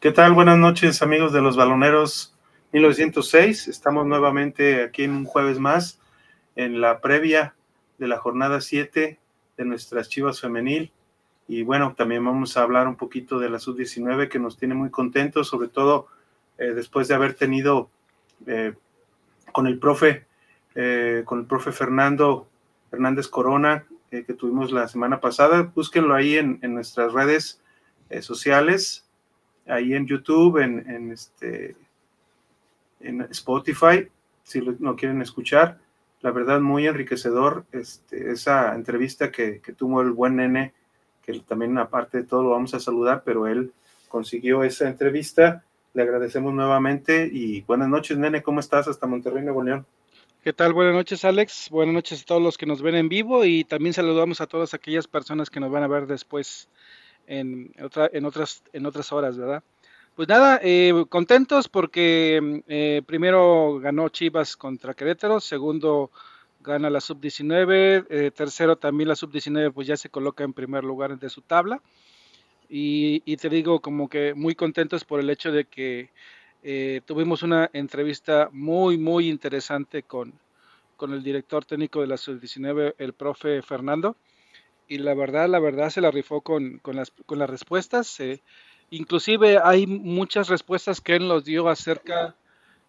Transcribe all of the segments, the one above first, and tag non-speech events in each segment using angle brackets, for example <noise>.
¿Qué tal? Buenas noches, amigos de los baloneros 1906. Estamos nuevamente aquí en un jueves más, en la previa de la jornada 7 de nuestras Chivas Femenil. Y bueno, también vamos a hablar un poquito de la sub-19 que nos tiene muy contentos, sobre todo eh, después de haber tenido eh, con el profe, eh, con el profe Fernando Hernández Corona, que tuvimos la semana pasada. Búsquenlo ahí en, en nuestras redes sociales ahí en YouTube, en, este, en Spotify, si lo, quieren escuchar. La verdad, muy enriquecedor este, esa entrevista que, tuvo el buen nene, que también aparte de todo lo vamos a saludar, pero él consiguió esa entrevista. Le agradecemos nuevamente y buenas noches, nene, ¿cómo estás? Hasta Monterrey, Nuevo León. ¿Qué tal? Buenas noches, Alex. Buenas noches a todos los que nos ven en vivo y también saludamos a todas aquellas personas que nos van a ver después en, otra, en, otras, en otras horas, ¿verdad? Pues nada, eh, contentos porque eh, primero ganó Chivas contra Querétaro, segundo gana la sub-19, eh, tercero también la sub-19 pues ya se coloca en primer lugar de su tabla. Y, y te digo como que muy contentos por el hecho de que tuvimos una entrevista muy, muy interesante con, con el director técnico de la sub-19, el profe Fernando y la verdad, la verdad se la rifó con, con, las, con las respuestas. Eh, inclusive hay muchas respuestas que él nos dio acerca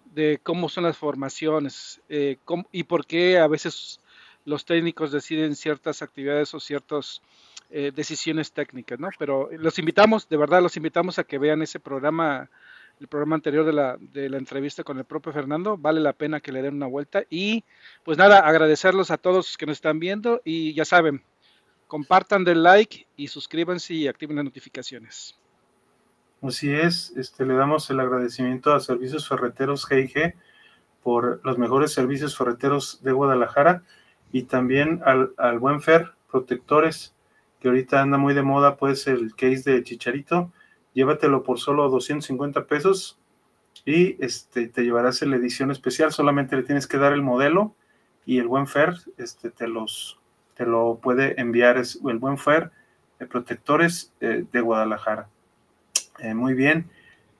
de cómo son las formaciones eh, y por qué a veces los técnicos deciden ciertas actividades o ciertas eh, decisiones técnicas, ¿no? Pero los invitamos, de verdad, los invitamos a que vean ese programa, el programa anterior de la, de la entrevista con el propio Fernando, vale la pena que le den una vuelta y pues nada, agradecerlos a todos que nos están viendo y ya saben, compartan del like y suscríbanse y activen las notificaciones. Así es, este, le damos el agradecimiento a Servicios Ferreteros GIG por los mejores servicios ferreteros de Guadalajara y también al, al Buen Fer Protectores, que ahorita anda muy de moda, pues el case de Chicharito, llévatelo por solo 250 pesos y este, te llevarás la edición especial, solamente le tienes que dar el modelo y el Buen Fer este, te los lo puede enviar es el buen Fer de Protectores eh, de Guadalajara. Eh, muy bien,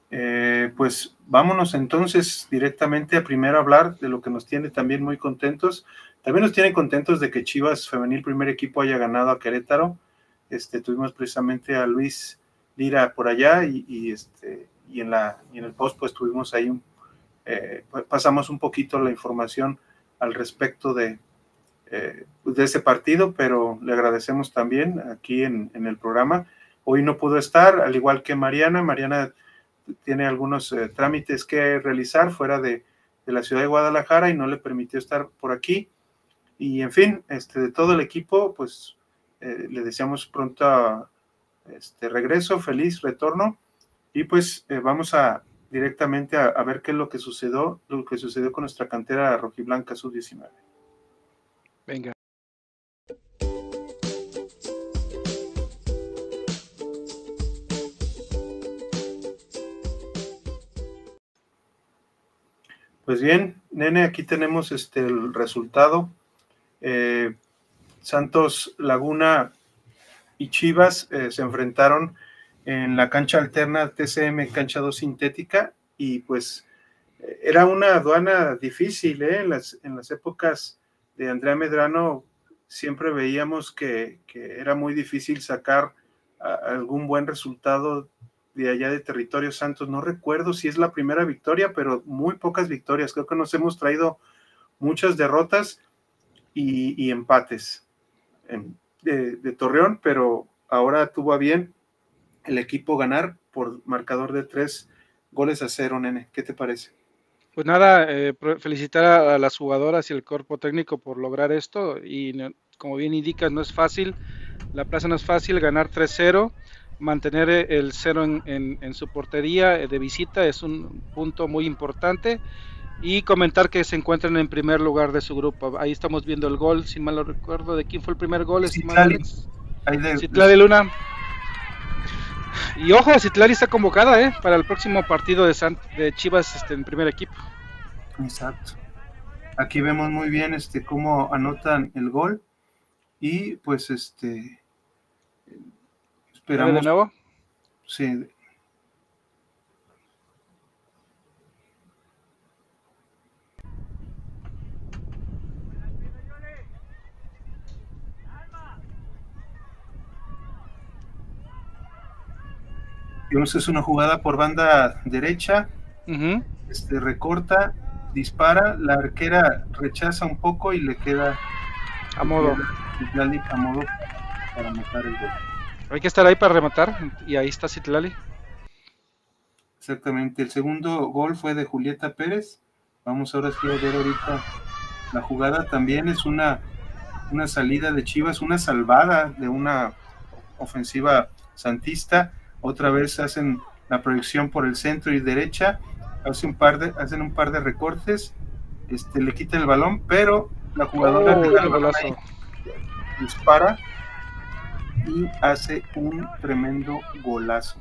eh, pues vámonos entonces directamente a primero hablar de lo que nos tiene también muy contentos. También nos tiene contentos de que Chivas Femenil primer equipo haya ganado a Querétaro. Este, tuvimos precisamente a Luis Lira por allá y, este, y, en, la, y en el post pues tuvimos ahí, un, pasamos un poquito la información al respecto de, eh, de ese partido, pero le agradecemos también aquí en, el programa. Hoy no pudo estar, al igual que Mariana. Mariana tiene algunos eh, trámites que realizar fuera de, la ciudad de Guadalajara y no le permitió estar por aquí. Y en fin, este, de todo el equipo, pues eh, le deseamos pronto este regreso, feliz retorno. Y pues vamos a directamente a, a, ver qué es lo que sucedió, lo que sucedió con nuestra cantera rojiblanca sub-19. Venga. Pues bien, nene, aquí tenemos este el resultado. Eh, Santos Laguna y Chivas eh, se enfrentaron en la cancha alterna TCM Cancha 2 Sintética y pues eh, era una aduana difícil en, las, en las épocas de Andrea Medrano siempre veíamos que, era muy difícil sacar algún buen resultado de allá de Territorio Santos. No recuerdo si es la primera victoria, pero muy pocas victorias. Creo que nos hemos traído muchas derrotas y, empates de, Torreón, pero ahora tuvo a bien el equipo ganar por marcador de tres goles a cero, nene. ¿Qué te parece? Pues nada, eh, felicitar a, las jugadoras y el cuerpo técnico por lograr esto y como bien indicas, no es fácil, la plaza no es fácil, ganar 3-0, mantener el cero en, su portería de visita es un punto muy importante y comentar que se encuentran en primer lugar de su grupo. Ahí estamos viendo el gol, si mal lo recuerdo, de quién fue el primer gol. Citlali. de Luna. Y ojo, Citlali está convocada ¿eh? para el próximo partido de, de Chivas este, en primer equipo. Exacto. Aquí vemos muy bien este cómo anotan el gol y pues este esperamos. ¿De nuevo? Sí. Es una jugada por banda derecha, este, recorta, dispara, la arquera rechaza un poco y le queda a modo. a modo para matar el gol. Hay que estar ahí para rematar y ahí está Citlali. Exactamente, el segundo gol fue de Julieta Pérez. Vamos ahora sí a ver ahorita la jugada. También es una, una salida de Chivas, una salvada de una ofensiva santista. Otra vez hacen la proyección por el centro y derecha. Hace un par de, hacen un par de recortes. Este, le quita el balón, pero la jugadora oh, dispara y hace un tremendo golazo.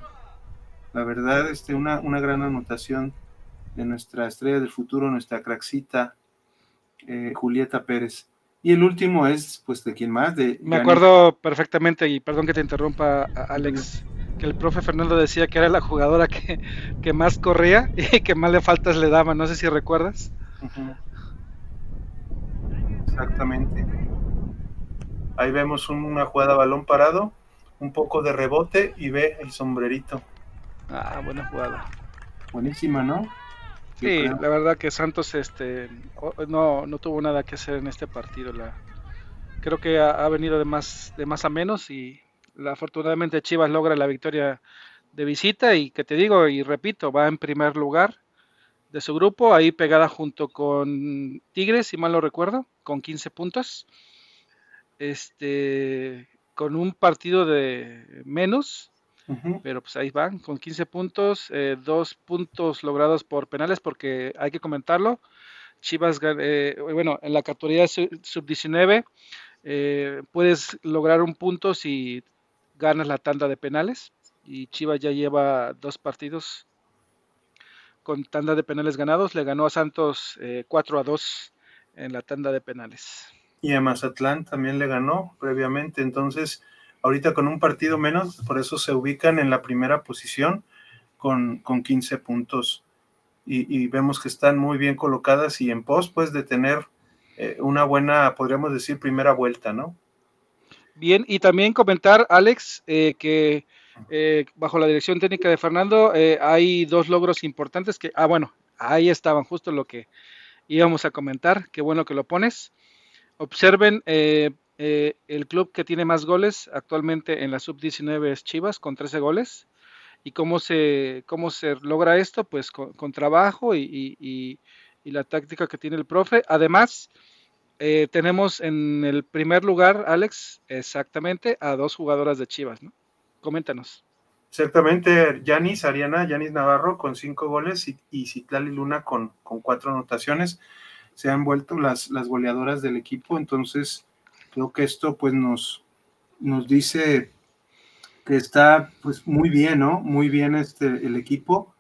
La verdad, este, una, una gran anotación de nuestra estrella del futuro, nuestra craxita, eh, Julieta Pérez. Y el último es, pues, de quién más, de... Me acuerdo perfectamente, y perdón que te interrumpa, Alex, que el profe Fernando decía que era la jugadora que, que más corría y que más le faltas le daba, no sé si recuerdas. Exactamente. Ahí vemos una jugada balón parado, un poco de rebote y ve el sombrerito. Ah, buena jugada. Buenísima, ¿no? Sí, la verdad que Santos este no, no tuvo nada que hacer en este partido. La, creo que ha, venido de más, de más a menos y afortunadamente Chivas logra la victoria de visita y que te digo y repito, va en primer lugar de su grupo, ahí pegada junto con Tigres, si mal lo recuerdo, con 15 puntos. Este, con un partido de menos pero pues ahí van, con 15 puntos, eh, dos puntos logrados por penales, porque hay que comentarlo. Chivas, eh, bueno, en la categoría sub-19 eh, puedes lograr un punto si ganas la tanda de penales. Y Chivas ya lleva dos partidos con tanda de penales ganados. Le ganó a Santos 4 a 2 en la tanda de penales. Y a Mazatlán también le ganó previamente. Entonces, ahorita con un partido menos, por eso se ubican en la primera posición con, con 15 puntos. Y, vemos que están muy bien colocadas y en pos, pues, de tener eh, una buena, podríamos decir, primera vuelta, ¿no? Bien, y también comentar, Alex, eh, que eh, bajo la dirección técnica de Fernando hay dos logros importantes que, ah, bueno, ahí estaban justo lo que íbamos a comentar, qué bueno que lo pones. Observen eh, el club que tiene más goles actualmente en la sub-19 es Chivas, con 13 goles. ¿Y cómo se, cómo se logra esto? Pues con, trabajo y, la táctica que tiene el profe. Además, eh, tenemos en el primer lugar, Alex, exactamente a dos jugadoras de Chivas, ¿no? Coméntanos. Exactamente, Yanis Ariana, Yanis Navarro con cinco goles y, y Citlali Luna con, con, cuatro anotaciones. Se han vuelto las, las goleadoras del equipo, entonces Creo que esto pues nos, nos dice que está pues muy bien, ¿no? Muy bien este, el equipo,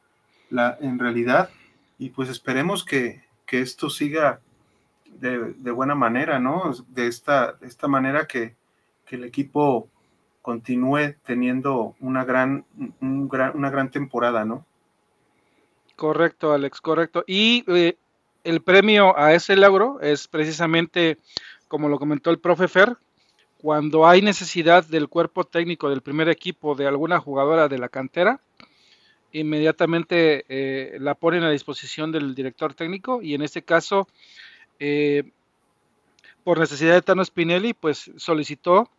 la, en realidad, y pues esperemos que, esto siga de, buena manera, ¿no? De esta, esta manera que, el equipo continúe teniendo una gran, una gran temporada, ¿no? Correcto, Alex, correcto. Y eh, el premio a ese logro es precisamente como lo comentó el profe Fer, cuando hay necesidad del cuerpo técnico del primer equipo de alguna jugadora de la cantera, inmediatamente eh, la ponen a disposición del director técnico y en este caso, eh, por necesidad de Tano Spinelli, pues solicitó,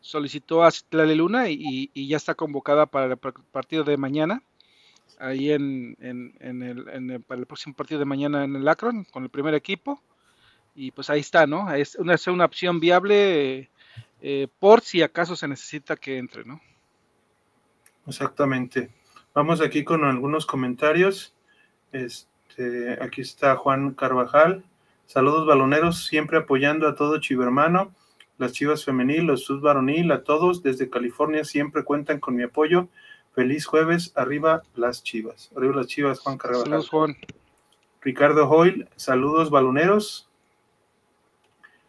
solicitó a Citlali Luna y, ya está convocada para el partido de mañana, ahí en, el, para el próximo partido de mañana en el Akron con el primer equipo y pues ahí está, ¿no? Es una, es una opción viable eh, por si acaso se necesita que entre, ¿no? Exactamente. Vamos aquí con algunos comentarios. Este, aquí está Juan Carvajal. Saludos baloneros, siempre apoyando a todo chivermano, las chivas femenil, los sub varonil, a todos desde California siempre cuentan con mi apoyo. Feliz jueves, arriba las chivas. Arriba las chivas, Juan Carvajal. Saludos, Juan. Ricardo Hoyle, saludos baloneros.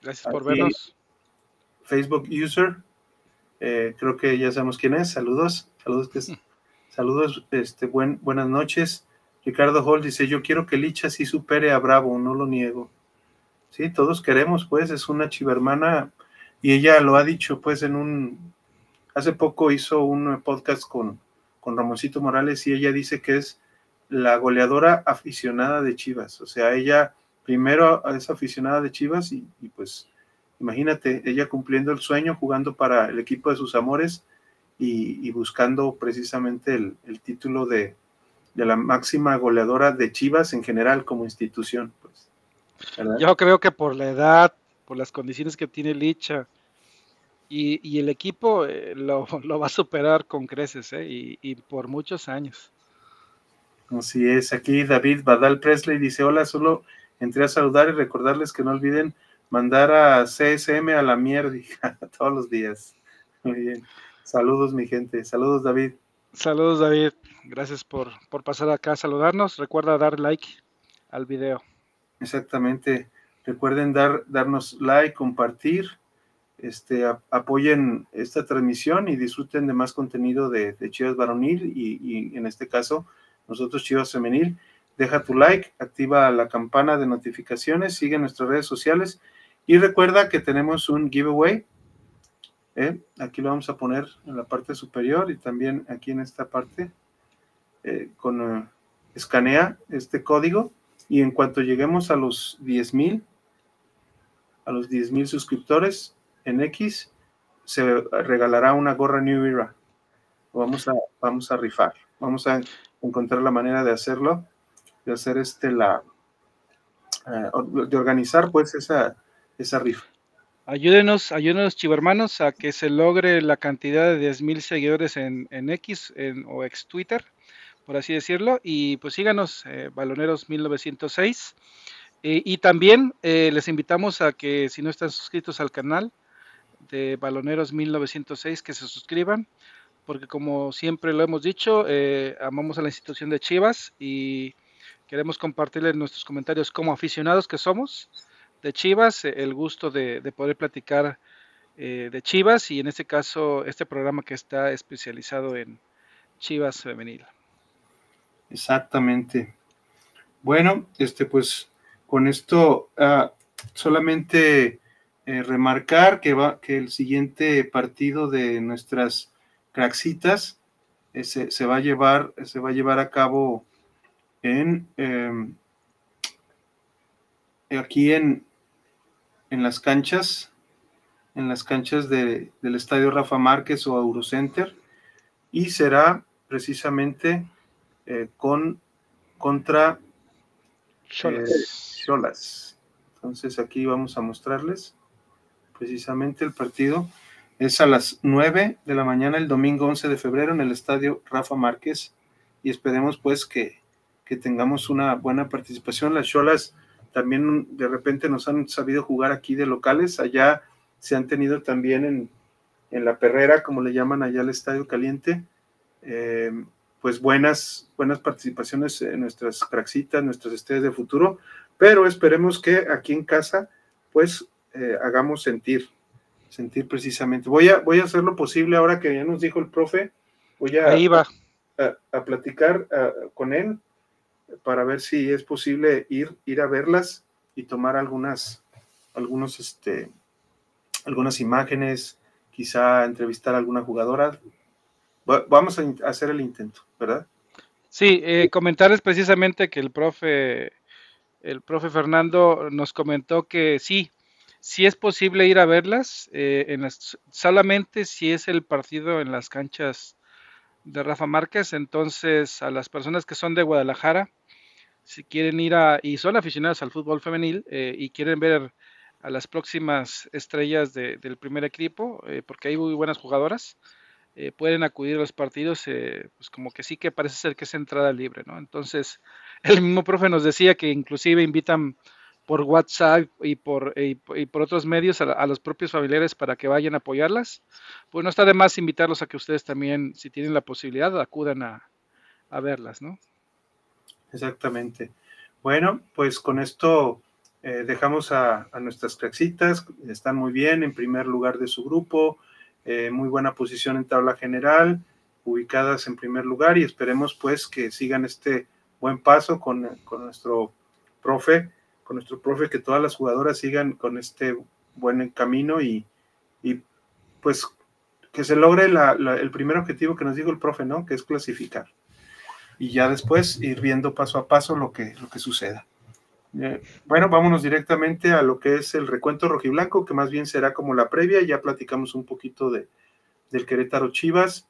Gracias por vernos. Facebook user, eh, creo que ya sabemos quién es. Saludos, saludos, mm. <laughs> saludos, este, buen, buenas noches. Ricardo Hall dice: Yo quiero que Licha sí supere a Bravo, no lo niego. Sí, todos queremos, pues, es una chivermana y ella lo ha dicho, pues, en un. Hace poco hizo un podcast con, con Ramoncito Morales y ella dice que es la goleadora aficionada de Chivas. O sea, ella primero es aficionada de Chivas y, pues imagínate, ella cumpliendo el sueño, jugando para el equipo de sus amores y, buscando precisamente el, título de, la máxima goleadora de Chivas en general como institución. Yo creo que por la edad, por las condiciones que tiene Licha y, el equipo eh, <laughs> lo, va a superar con creces eh, y por muchos años. Así es, aquí David Badal Presley dice, hola, solo entré a saludar y recordarles que no olviden mandar a CSM a la mierda <laughs> todos los días. Muy bien. Saludos, mi gente. Saludos, David. Saludos, David. Gracias por, por pasar acá a saludarnos. Recuerda dar like al video. Exactamente. Recuerden dar, darnos like, compartir, este, apoyen esta transmisión y disfruten de más contenido de, Chivas Varonil y, y en este caso nosotros Chivas Femenil. Deja tu like, activa la campana de notificaciones, sigue nuestras redes sociales y recuerda que tenemos un giveaway. ¿eh? Aquí lo vamos a poner en la parte superior y también aquí en esta parte. Eh, con eh, escanea este código y en cuanto lleguemos a los 10 mil, a los 10 mil suscriptores en X, se regalará una gorra New Era. Vamos a, vamos a rifar. Vamos a encontrar la manera de hacerlo, de hacer este la eh, de organizar pues esa, esa rifa. Ayúdenos, ayúdenos chivermanos a que se logre la cantidad de 10.000 seguidores en, X o ex Twitter, por así decirlo, y pues síganos, eh, Baloneros 1906. Eh, y también les invitamos a que si no están suscritos al canal de Baloneros 1906, que se suscriban porque como siempre lo hemos dicho, eh, amamos a la institución de Chivas y queremos compartirles nuestros comentarios como aficionados que somos de Chivas, eh, el gusto de, poder platicar eh, de Chivas y en este caso este programa que está especializado en Chivas femenil. Exactamente. Bueno, este pues con esto ah, solamente remarcar que va que el siguiente partido de nuestras Craxitas eh, se, va a llevar, se va a llevar a cabo en em, aquí en, en las canchas, en las canchas del estadio Rafa Márquez o Eurocenter, y será precisamente eh, con contra Cholas. Eh, Entonces aquí vamos a mostrarles precisamente el partido. Es a las 9 de la mañana el domingo 11 de febrero en el estadio Rafa Márquez. Y esperemos pues que, tengamos una buena participación. Las Cholas también de repente nos han sabido jugar aquí de locales, allá se han tenido también en, la perrera, como le llaman allá al Estadio Caliente, eh, pues buenas, buenas participaciones en nuestras craxitas, nuestras estrellas de futuro, pero esperemos que aquí en casa pues eh, hagamos sentir sentir precisamente. Voy a, voy a hacer lo posible ahora que ya nos dijo el profe, voy a, Ahí va. a, platicar con él para ver si es posible ir, ir a verlas y tomar algunas, algunos, este, algunas imágenes, quizá entrevistar a alguna jugadora. Vamos a hacer el intento, ¿verdad? Sí, eh, comentarles precisamente que el profe, el profe Fernando nos comentó que sí, si es posible ir a verlas, eh, en las, solamente si es el partido en las canchas de Rafa Márquez, entonces a las personas que son de Guadalajara, si quieren ir a, y son aficionados al fútbol femenil eh, y quieren ver a las próximas estrellas del primer equipo, eh, porque hay muy buenas jugadoras, pueden acudir a los partidos, pues como que sí que parece ser que es entrada libre, ¿no? Entonces, <laughs> el mismo profe nos decía que inclusive invitan por WhatsApp y por, y, por otros medios a, los propios familiares para que vayan a apoyarlas, pues no está de más invitarlos a que ustedes también, si tienen la posibilidad, acudan a, verlas, ¿no? Exactamente. Bueno, pues con esto eh, dejamos a, nuestras craxitas, están muy bien, en primer lugar de su grupo, eh, muy buena posición en tabla general, ubicadas en primer lugar y esperemos pues que sigan este buen paso con, con nuestro profe con nuestro profe, que todas las jugadoras sigan con este buen camino y, y pues que se logre el primer objetivo que nos dijo el profe, ¿no? Que es clasificar. Y ya después ir viendo paso a paso lo que, lo que suceda. Eh, bueno, vámonos directamente a lo que es el recuento rojiblanco, que más bien será como la previa. Ya platicamos un poquito de, del Querétaro Chivas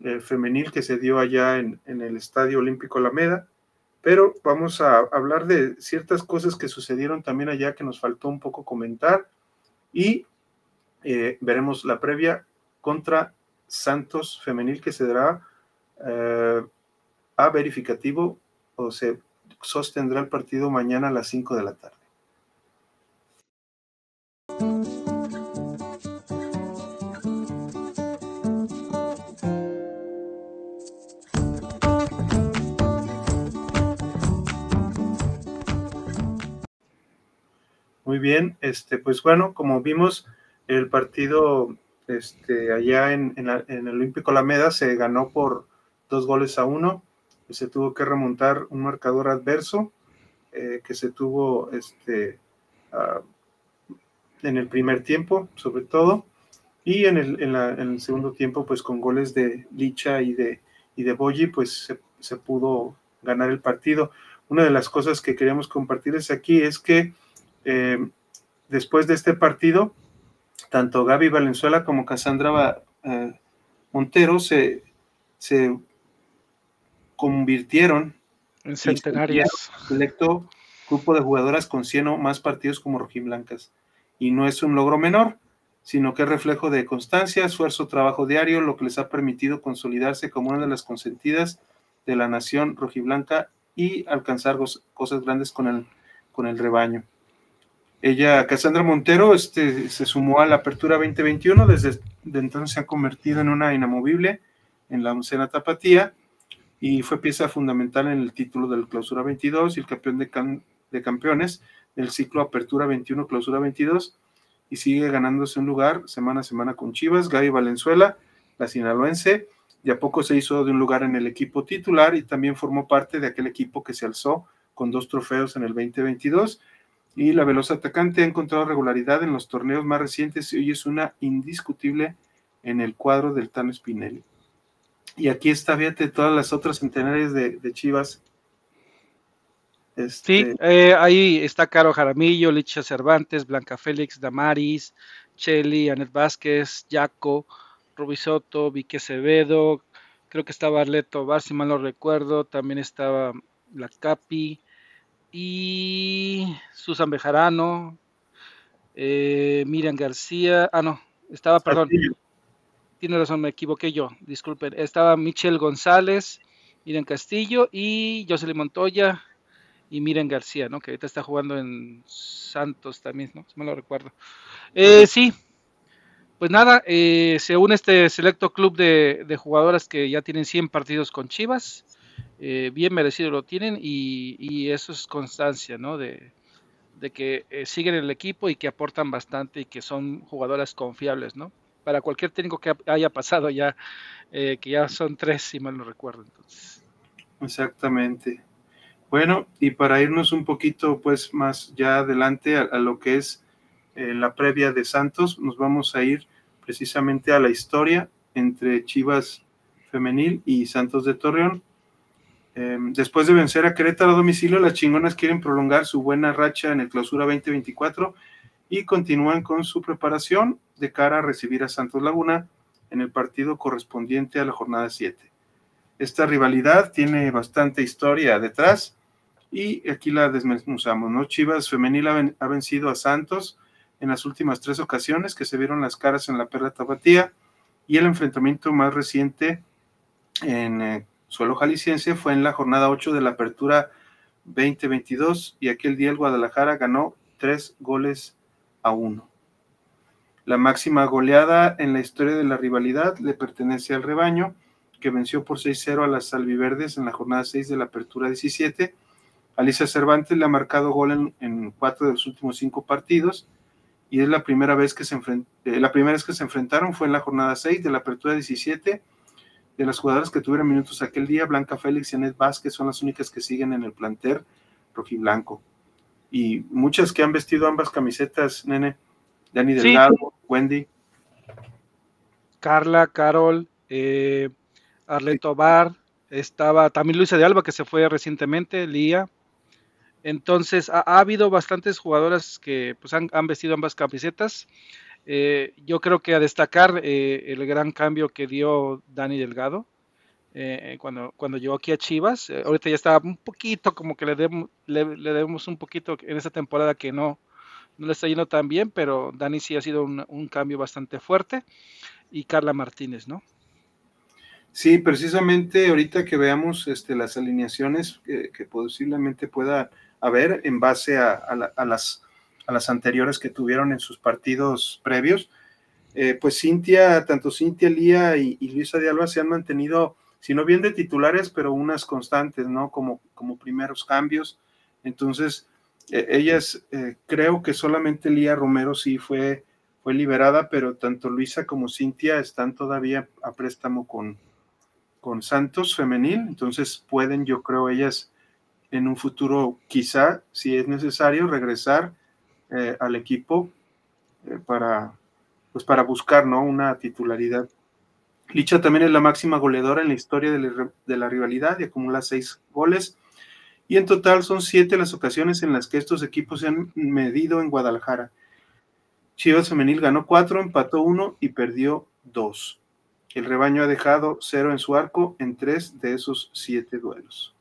eh, femenil que se dio allá en, el Estadio Olímpico Alameda. Pero vamos a hablar de ciertas cosas que sucedieron también allá que nos faltó un poco comentar. Y eh, veremos la previa contra Santos femenil que se dará a verificativo o se sostendrá el partido mañana a las 5 de la tarde. Muy bien, este, pues bueno, como vimos, el partido este, allá en, en, en el Olímpico Alameda se ganó por dos goles a uno se tuvo que remontar un marcador adverso eh, que se tuvo este, ah, en el primer tiempo, sobre todo, y en el, segundo tiempo, pues con goles de Licha y de, y de Boyi, pues se, pudo ganar el partido. Una de las cosas que queríamos compartirles aquí es que eh, después de este partido, tanto Gaby Valenzuela como Cassandra eh, Montero se, se convirtieron en centenarios. Selecto grupo de jugadoras con 100 o más partidos como rojiblancas. Y no es un logro menor, sino que es reflejo de constancia, esfuerzo, trabajo diario, lo que les ha permitido consolidarse como una de las consentidas de la nación rojiblanca y alcanzar cosas grandes con el, con el rebaño. Ella, Cassandra Montero, este, se sumó a la Apertura 2021, desde entonces se ha convertido en una inamovible en la oncena tapatía y fue pieza fundamental en el título del Clausura 22 y el campeón de, de campeones del ciclo Apertura 21, Clausura 22 y sigue ganándose un lugar semana a semana con Chivas, Gaby Valenzuela, la sinaloense, y a poco se hizo de un lugar en el equipo titular y también formó parte de aquel equipo que se alzó con dos trofeos en el 2022 y la veloz atacante ha encontrado regularidad en los torneos más recientes y hoy es una indiscutible en el cuadro del Tano Spinelli. Y aquí está, fíjate, todas las otras centenarias de, Chivas. Sí, este, eh, ahí está Caro Jaramillo, Licha Cervantes, Blanca Félix, Damaris, Cheli, Anet Vázquez, Jaco, Rubisoto, Vique Acevedo, creo que estaba Arleto Bar, si mal no recuerdo, también estaba La Capi y Susan Bejarano, eh, Miriam García, ah no, estaba, perdón, tiene razón, me equivoqué yo, disculpen. Estaba Michelle González, Miren Castillo y Jocelyn Montoya y Miren García, ¿no? Que ahorita está jugando en Santos también, ¿no? Si me lo recuerdo. Eh, sí, pues nada, eh, se une este selecto club de, jugadoras que ya tienen 100 partidos con Chivas. Eh, bien merecido lo tienen y, eso es constancia, ¿no? De, de que siguen el equipo y que aportan bastante y que son jugadoras confiables, ¿no? Para cualquier técnico que haya pasado ya, eh, que ya son tres, si mal no recuerdo. Entonces. Exactamente. Bueno, y para irnos un poquito pues más ya adelante a, lo que es eh, la previa de Santos, nos vamos a ir precisamente a la historia entre Chivas Femenil y Santos de Torreón. Em, después de vencer a Querétaro a domicilio, las chingonas quieren prolongar su buena racha en el clausura 2024 y continúan con su preparación de cara a recibir a Santos Laguna en el partido correspondiente a la jornada 7. Esta rivalidad tiene bastante historia detrás y aquí la desmenuzamos, ¿no? Chivas Femenil ha, vencido a Santos en las últimas tres ocasiones que se vieron las caras en la Perla Tapatía y el enfrentamiento más reciente en eh, suelo jalisciense fue en la jornada 8 de la apertura 2022 y aquel día el Guadalajara ganó tres goles a 1. La máxima goleada en la historia de la rivalidad le pertenece al rebaño, que venció por 6-0 a las albiverdes en la jornada 6 de la apertura 17. Alicia Cervantes le ha marcado gol en, cuatro de los últimos cinco partidos y es la primera vez que se eh, la primera vez que se enfrentaron fue en la jornada 6 de la apertura 17. De las jugadoras que tuvieron minutos aquel día, Blanca Félix y Anet Vázquez son las únicas que siguen en el planter rojiblanco y muchas que han vestido ambas camisetas, nene. Dani Delgado, Wendy. Carla, Carol, eh, Arleto Bar, estaba también Luisa de Alba que se fue recientemente, Lía. Entonces ha, habido bastantes jugadoras que pues, han, vestido ambas camisetas. Eh, yo creo que a destacar eh, el gran cambio que dio Dani Delgado eh, cuando, cuando llegó aquí a Chivas. ahorita ya está un poquito como que le, debemos, le, debemos un poquito en esta temporada que no, no le está yendo tan bien, pero Dani sí ha sido un, un cambio bastante fuerte. Y Carla Martínez, ¿no? Sí, precisamente ahorita que veamos este, las alineaciones que, posiblemente pueda haber en base a, las, a las anteriores que tuvieron en sus partidos previos, eh, pues Cintia, tanto Cintia Lía y, Luisa de Alba se han mantenido, si no bien de titulares, pero unas constantes, ¿no? Como, como primeros cambios. Entonces, e, ellas, eh, creo que solamente Lía Romero sí fue, fue liberada, pero tanto Luisa como Cintia están todavía a préstamo con, con Santos femenil, entonces pueden, yo creo, ellas en un futuro, quizá, si es necesario, regresar eh, al equipo eh, para, pues para buscar ¿no? una titularidad. Licha también es la máxima goleadora en la historia de la, rivalidad y acumula seis goles. Y en total son siete las ocasiones en las que estos equipos se han medido en Guadalajara. Chivas Femenil ganó cuatro, empató uno y perdió dos. El rebaño ha dejado cero en su arco en tres de esos siete duelos.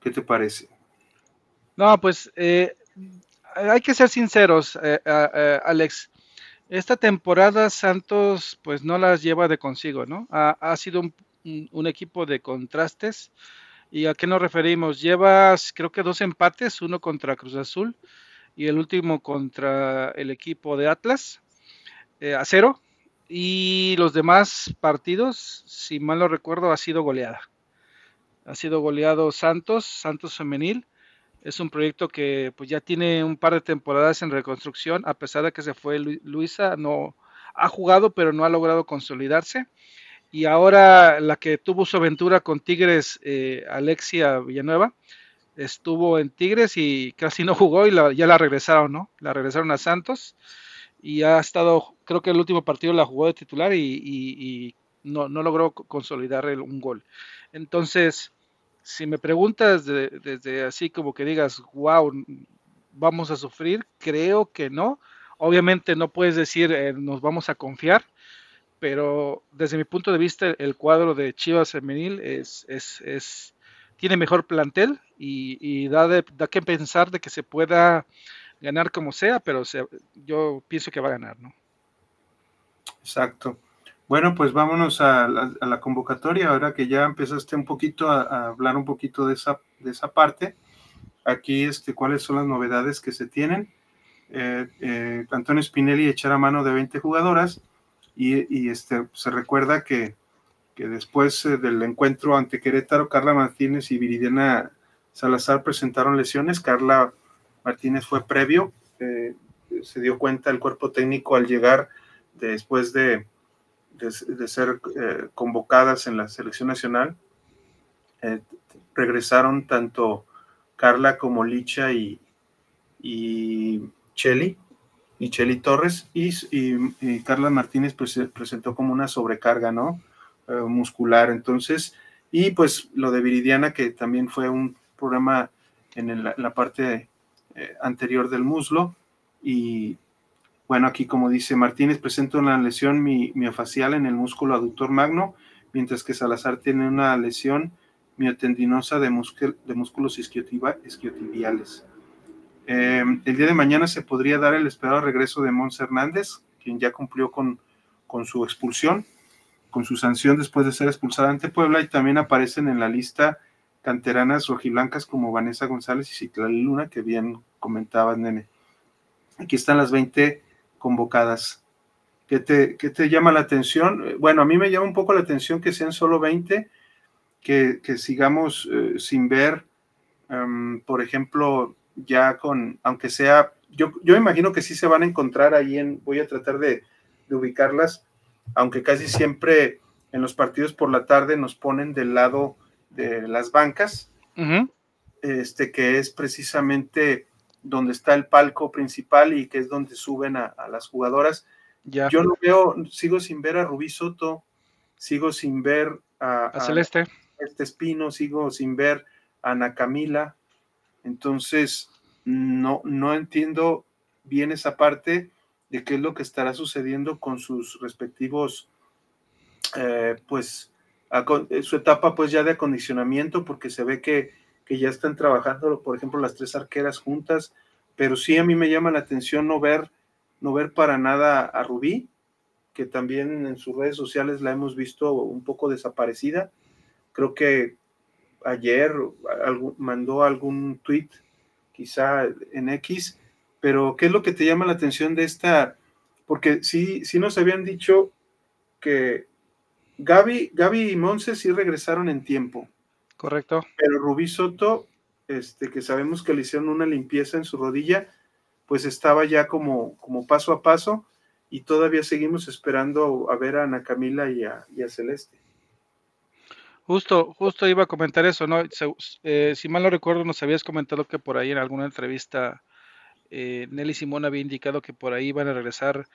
¿Qué te parece? No, pues eh, hay que ser sinceros, eh, Alex. Esta temporada Santos pues no las lleva de consigo, ¿no? Ha, sido un, equipo de contrastes. ¿Y a qué nos referimos? Llevas creo que dos empates, uno contra Cruz Azul y el último contra el equipo de Atlas. Eh, a cero. Y los demás partidos, si mal no recuerdo, ha sido goleada. Ha sido goleado Santos, Santos Femenil. Es un proyecto que pues ya tiene un par de temporadas en reconstrucción, a pesar de que se fue Luisa, no ha jugado, pero no ha logrado consolidarse. Y ahora la que tuvo su aventura con Tigres, eh, Alexia Villanueva, estuvo en Tigres y casi no jugó y ya la regresaron, ¿no? La regresaron a Santos y ha estado, creo que el último partido la jugó de titular y, no, logró consolidar un gol. Entonces, si me preguntas desde así como que digas, wow, vamos a sufrir, creo que no. Obviamente no puedes decir eh, nos vamos a confiar, pero desde mi punto de vista el cuadro de Chivas femenil es, es, es tiene mejor plantel y, da, da que pensar de que se pueda ganar como sea, pero yo pienso que va a ganar, ¿no? Exacto. Bueno, pues vámonos a la, convocatoria, ahora que ya empezaste un poquito a, hablar un poquito de esa, de esa parte. Aquí, este, cuáles son las novedades que se tienen. Eh, eh, Antonio Spinelli echar a mano de 20 jugadoras y, este, se recuerda que, que después eh, del encuentro ante Querétaro, Carla Martínez y Viridiana Salazar presentaron lesiones. Carla Martínez fue previo, se dio cuenta el cuerpo técnico al llegar después de, de, ser eh, convocadas en la selección nacional. Eh, regresaron tanto Carla como Licha y, y Cheli, y Cheli Torres, y, Carla Martínez se presentó como una sobrecarga, ¿no? muscular, entonces, y pues lo de Viridiana, que también fue un problema en, la parte eh, anterior del muslo y bueno, aquí como dice Martínez, presenta una lesión miofacial en el músculo aductor magno, mientras que Salazar tiene una lesión miotendinosa de, de músculos isquiotibiales. Em, el día de mañana se podría dar el esperado regreso de Mons Hernández, quien ya cumplió con, con su expulsión, con su sanción después de ser expulsada ante Puebla y también aparecen en la lista canteranas rojiblancas como Vanessa González y Citlali Luna, que bien comentabas, nene. Aquí están las 20 convocadas. ¿Qué te, te llama la atención? Bueno, a mí me llama un poco la atención que sean solo 20, que, sigamos eh, sin ver, em, por ejemplo, ya con, aunque sea, yo, yo imagino que sí se van a encontrar ahí en, voy a tratar de, de ubicarlas, aunque casi siempre en los partidos por la tarde nos ponen del lado de las bancas, este, que es precisamente donde está el palco principal y que es donde suben a, las jugadoras. Ya. Yo no veo, sigo sin ver a Rubí Soto, sigo sin ver a, a Celeste. este Espino, sigo sin ver a Ana Camila. Entonces, no, no entiendo bien esa parte de qué es lo que estará sucediendo con sus respectivos, eh, pues, su etapa pues ya de acondicionamiento, porque se ve que, que, ya están trabajando, por ejemplo, las tres arqueras juntas, pero sí a mí me llama la atención no ver, no ver para nada a Rubí, que también en sus redes sociales la hemos visto un poco desaparecida. Creo que ayer mandó algún tweet, quizá en X, pero ¿qué es lo que te llama la atención de esta? Porque sí, sí nos habían dicho que Gaby, Gaby y Monse sí regresaron en tiempo. Correcto. Pero Rubí Soto, este, que sabemos que le hicieron una limpieza en su rodilla, pues estaba ya como, como paso a paso y todavía seguimos esperando a ver a Ana Camila y a, Celeste. Justo, justo iba a comentar eso, ¿no? Eh, si mal no recuerdo, nos habías comentado que por ahí en alguna entrevista eh, Nelly Simón había indicado que por ahí van a regresar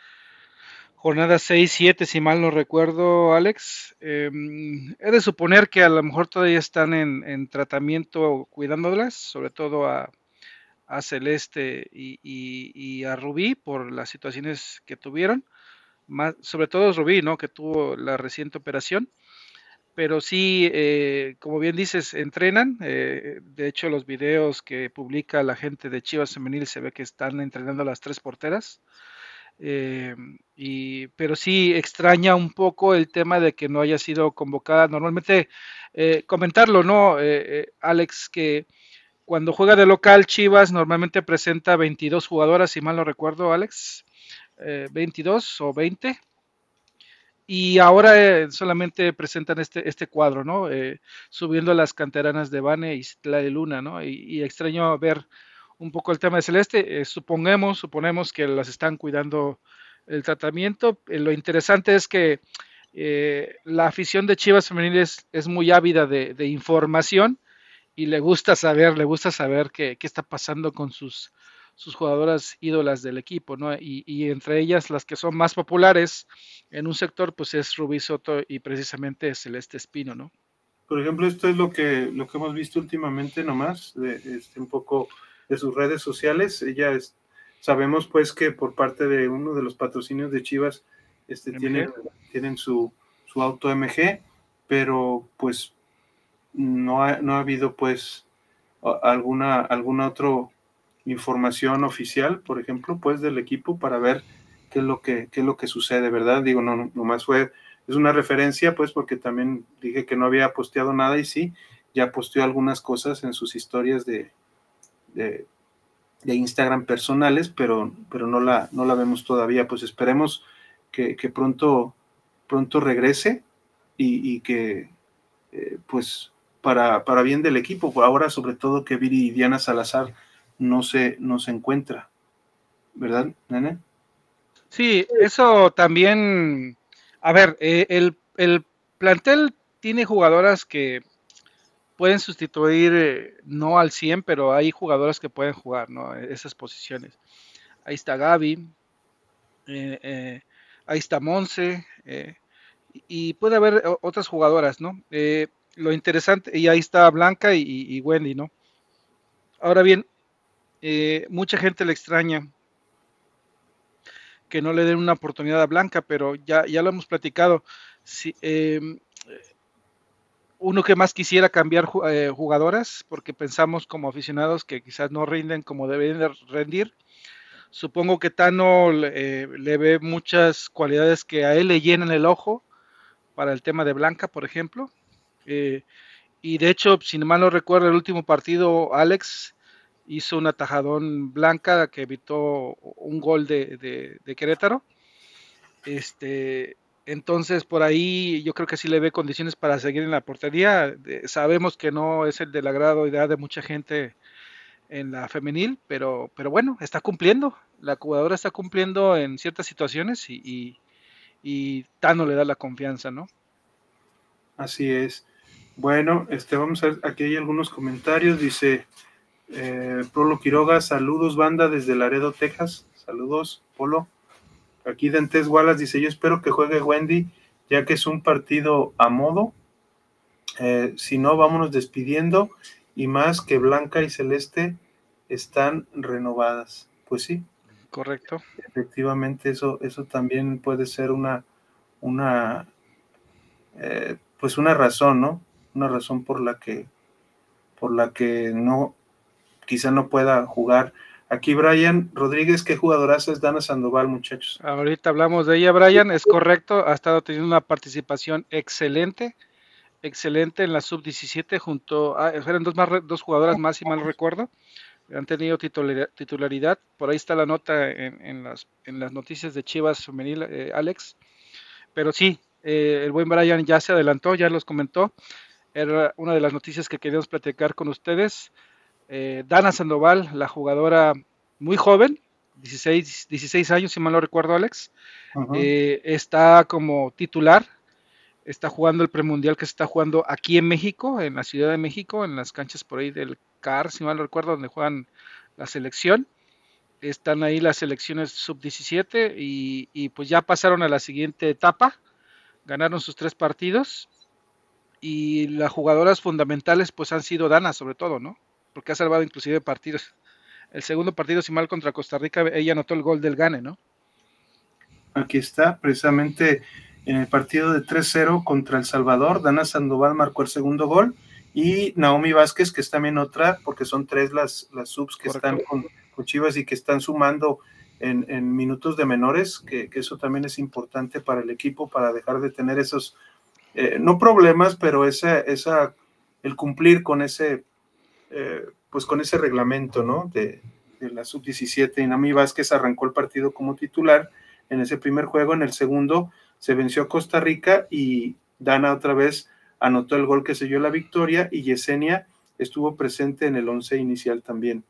jornada 6, 7, si mal no recuerdo, Alex. Eh, he de suponer que a lo mejor todavía están en, en tratamiento cuidándolas, sobre todo a, a Celeste y, a Rubí por las situaciones que tuvieron, más, sobre todo Rubí, ¿no? Que tuvo la reciente operación. Pero sí, eh, como bien dices, entrenan. Eh, de hecho, los videos que publica la gente de Chivas Femenil se ve que están entrenando las tres porteras. Eh, pero sí extraña un poco el tema de que no haya sido convocada. Normalmente, comentarlo, ¿no, Alex? Que cuando juega de local, Chivas normalmente presenta 22 jugadoras, si mal no recuerdo, Alex. 22 eh, o 20. Y ahora eh, solamente presentan este, este cuadro, ¿no? Eh, subiendo las canteranas de Bane y la de Luna, ¿no? Y, extraño ver un poco el tema de Celeste. supongamos, suponemos que las están cuidando el tratamiento. lo interesante es que la afición de Chivas Femenil es, muy ávida de información y le gusta saber, le gusta saber qué, está pasando con sus, sus jugadoras ídolas del equipo, ¿no? Y, entre ellas las que son más populares en un sector, pues es Rubí Soto y precisamente Celeste Espino, ¿no? Por ejemplo, esto es lo que, lo que hemos visto últimamente nomás, de, este, un poco de sus redes sociales. Ella es, sabemos pues que por parte de uno de los patrocinios de Chivas, este, tienen, tienen su, su auto MG, pero pues no ha, no ha habido pues alguna, alguna otra información oficial, por ejemplo, pues del equipo para ver qué es lo que, qué es lo que sucede, ¿verdad? Digo, no, nomás fue, es una referencia, pues, porque también dije que no había posteado nada y sí, ya posteó algunas cosas en sus historias de, de, Instagram personales, pero, pero no, la, no la vemos todavía. Pues esperemos que, pronto, pronto regrese y, que, eh, pues, para, bien del equipo. Ahora, sobre todo, que Viri y Diana Salazar no se, no se encuentra. ¿Verdad, Nene? Sí, eso también. A ver, eh, el, plantel tiene jugadoras que pueden sustituir, eh, no al 100, pero hay jugadoras que pueden jugar, ¿no? Esas posiciones. Ahí está Gaby, eh, ahí está Monse, y puede haber otras jugadoras, ¿no? lo interesante, y ahí está Blanca y, Wendy, ¿no? Ahora bien, eh, mucha gente le extraña que no le den una oportunidad a Blanca, pero ya, ya lo hemos platicado. Si, em, uno que más quisiera cambiar eh, jugadoras, porque pensamos como aficionados que quizás no rinden como deben de rendir. Supongo que Tano eh, le ve muchas cualidades que a él le llenan el ojo para el tema de Blanca, por ejemplo. Eh, y de hecho, si mal no recuerdo, el último partido, Alex hizo un atajadón blanca que evitó un gol de, Querétaro. Este, entonces, por ahí yo creo que sí le ve condiciones para seguir en la portería. sabemos que no es el del agrado y de mucha gente en la femenil, pero, pero bueno, está cumpliendo. La jugadora está cumpliendo en ciertas situaciones y, y, y Tano le da la confianza, ¿no? Así es. Bueno, este, vamos a ver, aquí hay algunos comentarios. Dice eh, Polo Quiroga, saludos banda desde Laredo, Texas. Saludos, Polo. Aquí Dentes Wallace dice, yo espero que juegue Wendy, ya que es un partido a modo. Eh, si no, vámonos despidiendo. Y más que Blanca y Celeste están renovadas. Pues sí. Correcto. Efectivamente, eso, eso también puede ser una, una eh, pues una razón, ¿no? Una razón por la que, por la que no, quizá no pueda jugar. Aquí Brian Rodríguez, ¿qué jugadoraza es Dana Sandoval, muchachos? Ahorita hablamos de ella, Brian, es correcto, ha estado teniendo una participación excelente, excelente en la sub-17 junto a, eran dos, más, dos jugadoras más, si mal recuerdo, han tenido titularidad, por ahí está la nota en, las, en las noticias de Chivas Femenil, eh, Alex, pero sí, eh, el buen Brian ya se adelantó, ya los comentó. Era una de las noticias que queríamos platicar con ustedes. Eh, Dana Sandoval, la jugadora muy joven, 16, 16 años, si mal no recuerdo, Alex, eh, está como titular, está jugando el premundial que se está jugando aquí en México, en la Ciudad de México, en las canchas por ahí del CAR, si mal no recuerdo, donde juegan la selección. Están ahí las selecciones sub-17 y, y, pues ya pasaron a la siguiente etapa ganaron sus tres partidos y las jugadoras fundamentales pues han sido Dana sobre todo, ¿no? Porque ha salvado inclusive partidos. El segundo partido, si mal contra Costa Rica, ella anotó el gol del Gane, ¿no? Aquí está, precisamente en el partido de 3-0 contra El Salvador, Dana Sandoval marcó el segundo gol y Naomi Vázquez, que es también otra, porque son tres las, las subs que están con, con Chivas y que están sumando en, minutos de menores, que, eso también es importante para el equipo, para dejar de tener esos, eh, no problemas, pero esa, esa, el cumplir con ese, eh, pues con ese reglamento, ¿no? De, la sub-17. Y Nami Vázquez arrancó el partido como titular en ese primer juego, en el segundo se venció a Costa Rica y Dana otra vez anotó el gol que selló la victoria y Yesenia estuvo presente en el once inicial también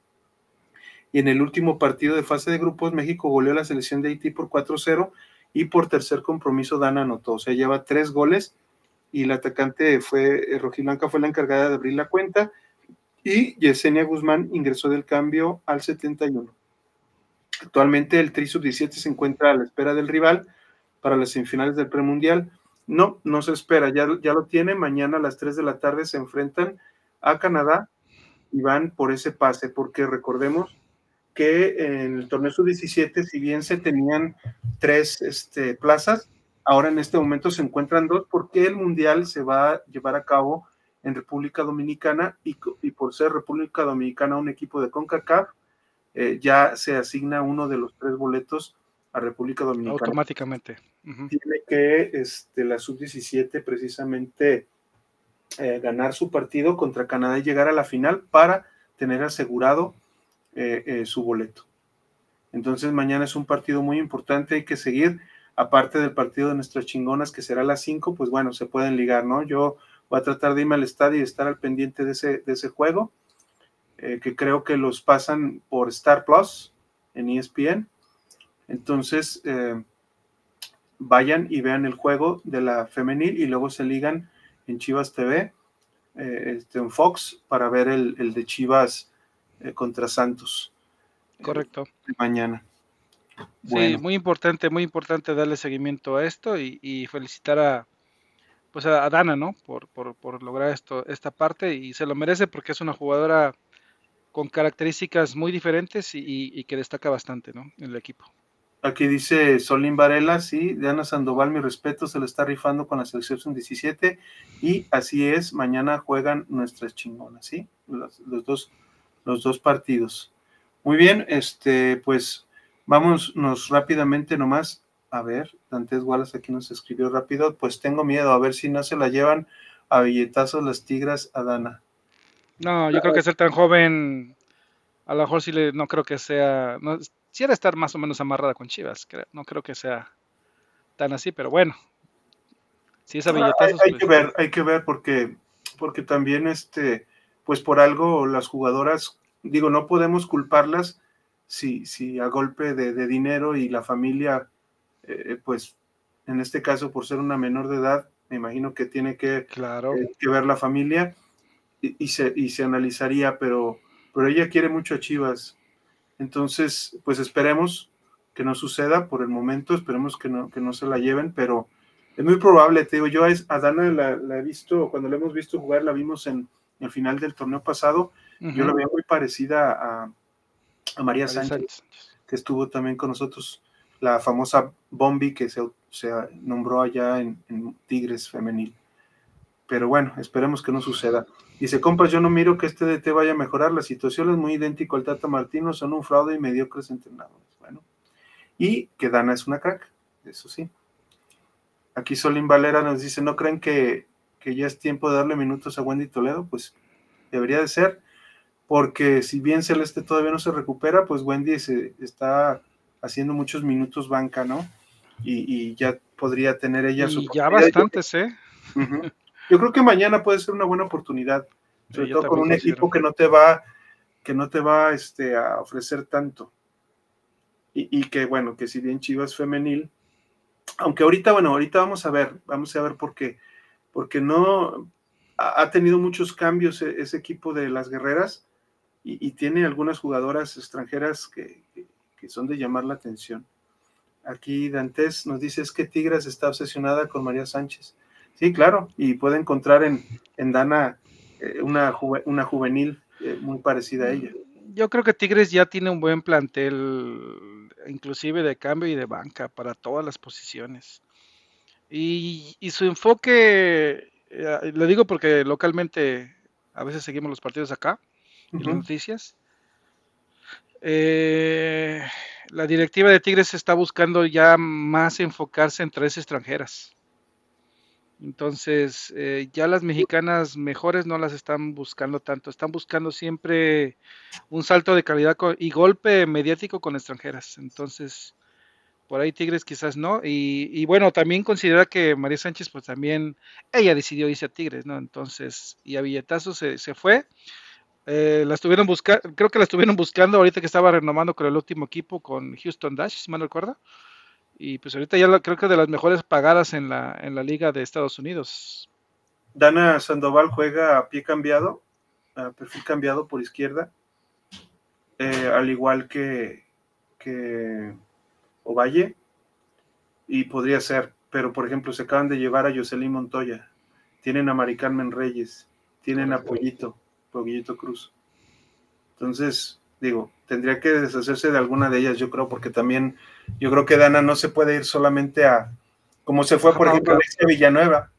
y en el último partido de fase de grupos México goleó a la selección de Haití por 4-0 y por tercer compromiso Dana anotó, o sea, lleva tres goles y la atacante fue, eh, Rojiblanca fue la encargada de abrir la cuenta y Yesenia Guzmán ingresó del cambio al 71. Actualmente el Tri Sub-17 se encuentra a la espera del rival para las semifinales del premundial. No, no se espera, ya, ya lo tiene. Mañana a las 3 de la tarde se enfrentan a Canadá y van por ese pase, porque recordemos que en el torneo sub-17, si bien se tenían tres este, plazas, ahora en este momento se encuentran dos porque el mundial se va a llevar a cabo en República Dominicana y, por ser República Dominicana un equipo de CONCACAF, eh, ya se asigna uno de los tres boletos a República Dominicana. Automáticamente. Tiene que este, la sub-17 precisamente eh, ganar su partido contra Canadá y llegar a la final para tener asegurado eh, eh, su boleto. Entonces mañana es un partido muy importante, hay que seguir, aparte del partido de nuestras chingonas que será a las 5, pues bueno, se pueden ligar, ¿no? Yo voy a tratar de irme al estadio y estar al pendiente de ese, de ese juego, eh, que creo que los pasan por Star Plus en ESPN. Entonces, vayan y vean el juego de la femenil y luego se ligan en Chivas TV, este, en Fox, para ver el, el de Chivas eh, contra Santos. Correcto. mañana. Sí, muy importante, muy importante darle seguimiento a esto y, felicitar a pues a, Dana, ¿no? Por, por, lograr esto, esta parte y se lo merece porque es una jugadora con características muy diferentes y, que destaca bastante, ¿no? En el equipo. Aquí dice Solín Varela, sí, Dana Sandoval, mi respeto, se lo está rifando con la selección 17 y así es, mañana juegan nuestras chingonas, ¿sí? los dos los dos partidos. Muy bien, este, pues vámonos rápidamente nomás. A ver, Dantes Wallace aquí nos escribió rápido. Pues tengo miedo, a ver si no se la llevan a billetazos las tigras a Dana. No, yo creo que ser tan joven, a lo mejor sí le, no creo que sea, no, era estar más o menos amarrada con Chivas, no creo que sea tan así, pero bueno, si es a billetazos. hay, pues que ver, hay que ver porque, porque también este, pues por algo las jugadoras, digo, no podemos culparlas si, si a golpe de, dinero y la familia, eh, pues en este caso por ser una menor de edad, me imagino que tiene que, claro. Eh, que ver la familia y, se, y se analizaría, pero, pero ella quiere mucho a Chivas. Entonces, pues esperemos que no suceda por el momento, esperemos que no, que no se la lleven, pero es muy probable, te digo, yo a Dana la, he visto, cuando la hemos visto jugar, la vimos en, el final del torneo pasado, yo la veía muy parecida a, a María Sánchez, que estuvo también con nosotros, la famosa Bombi que se, se nombró allá en, Tigres Femenil. Pero bueno, esperemos que no suceda. Dice, compas, yo no miro que este DT vaya a mejorar, la situación es muy idéntica al Tata Martino, son un fraude y mediocres entrenadores. Bueno, y que Dana es una crack, eso sí. Aquí Solín Valera nos dice, ¿no creen que, que ya es tiempo de darle minutos a Wendy Toledo? Pues debería de ser, porque si bien Celeste todavía no se recupera, pues Wendy se está haciendo muchos minutos banca, ¿no? Y, ya podría tener ella su. ya bastantes, ¿eh? Yo creo que mañana puede ser una buena oportunidad, sobre todo con un equipo que no te va, que no te va este, a ofrecer tanto. Y, y, que bueno, que si bien Chivas femenil, aunque ahorita, bueno, ahorita vamos a ver, vamos a ver por qué, porque no ha, tenido muchos cambios e, ese equipo de las guerreras y, tiene algunas jugadoras extranjeras que, que, son de llamar la atención. Aquí Dantes nos dice es que Tigres está obsesionada con María Sánchez. Sí, claro, y puede encontrar en, en Dana eh, una, una juvenil eh, muy parecida a ella. Yo creo que Tigres ya tiene un buen plantel, inclusive de cambio y de banca, para todas las posiciones. Y, su enfoque, eh, le digo porque localmente a veces seguimos los partidos acá, y las noticias. La directiva de Tigres está buscando ya más enfocarse en tres extranjeras. Entonces, eh, ya las mexicanas mejores no las están buscando tanto, están buscando siempre un salto de calidad y golpe mediático con extranjeras. Entonces, por ahí Tigres quizás no. Y, bueno, también considera que María Sánchez, pues también ella decidió irse a Tigres, ¿no? Entonces, y a billetazo se fue. Eh, la estuvieron buscando, creo que la estuvieron buscando ahorita que estaba renomando con el último equipo, con Houston Dash, si me recuerdo. Y pues ahorita ya creo que de las mejores pagadas en la, en la liga de Estados Unidos. Dana Sandoval juega a pie cambiado, a perfil cambiado por izquierda, eh, al igual que, que Ovalle, y podría ser, pero por ejemplo se acaban de llevar a Jocelyn Montoya, tienen a Mari Carmen Reyes, tienen a Pollito, Pollito Cruz. Entonces, digo, tendría que deshacerse de alguna de ellas, yo creo, porque también yo creo que Dana no se puede ir solamente a, como se fue, por ejemplo, Alexia Villanueva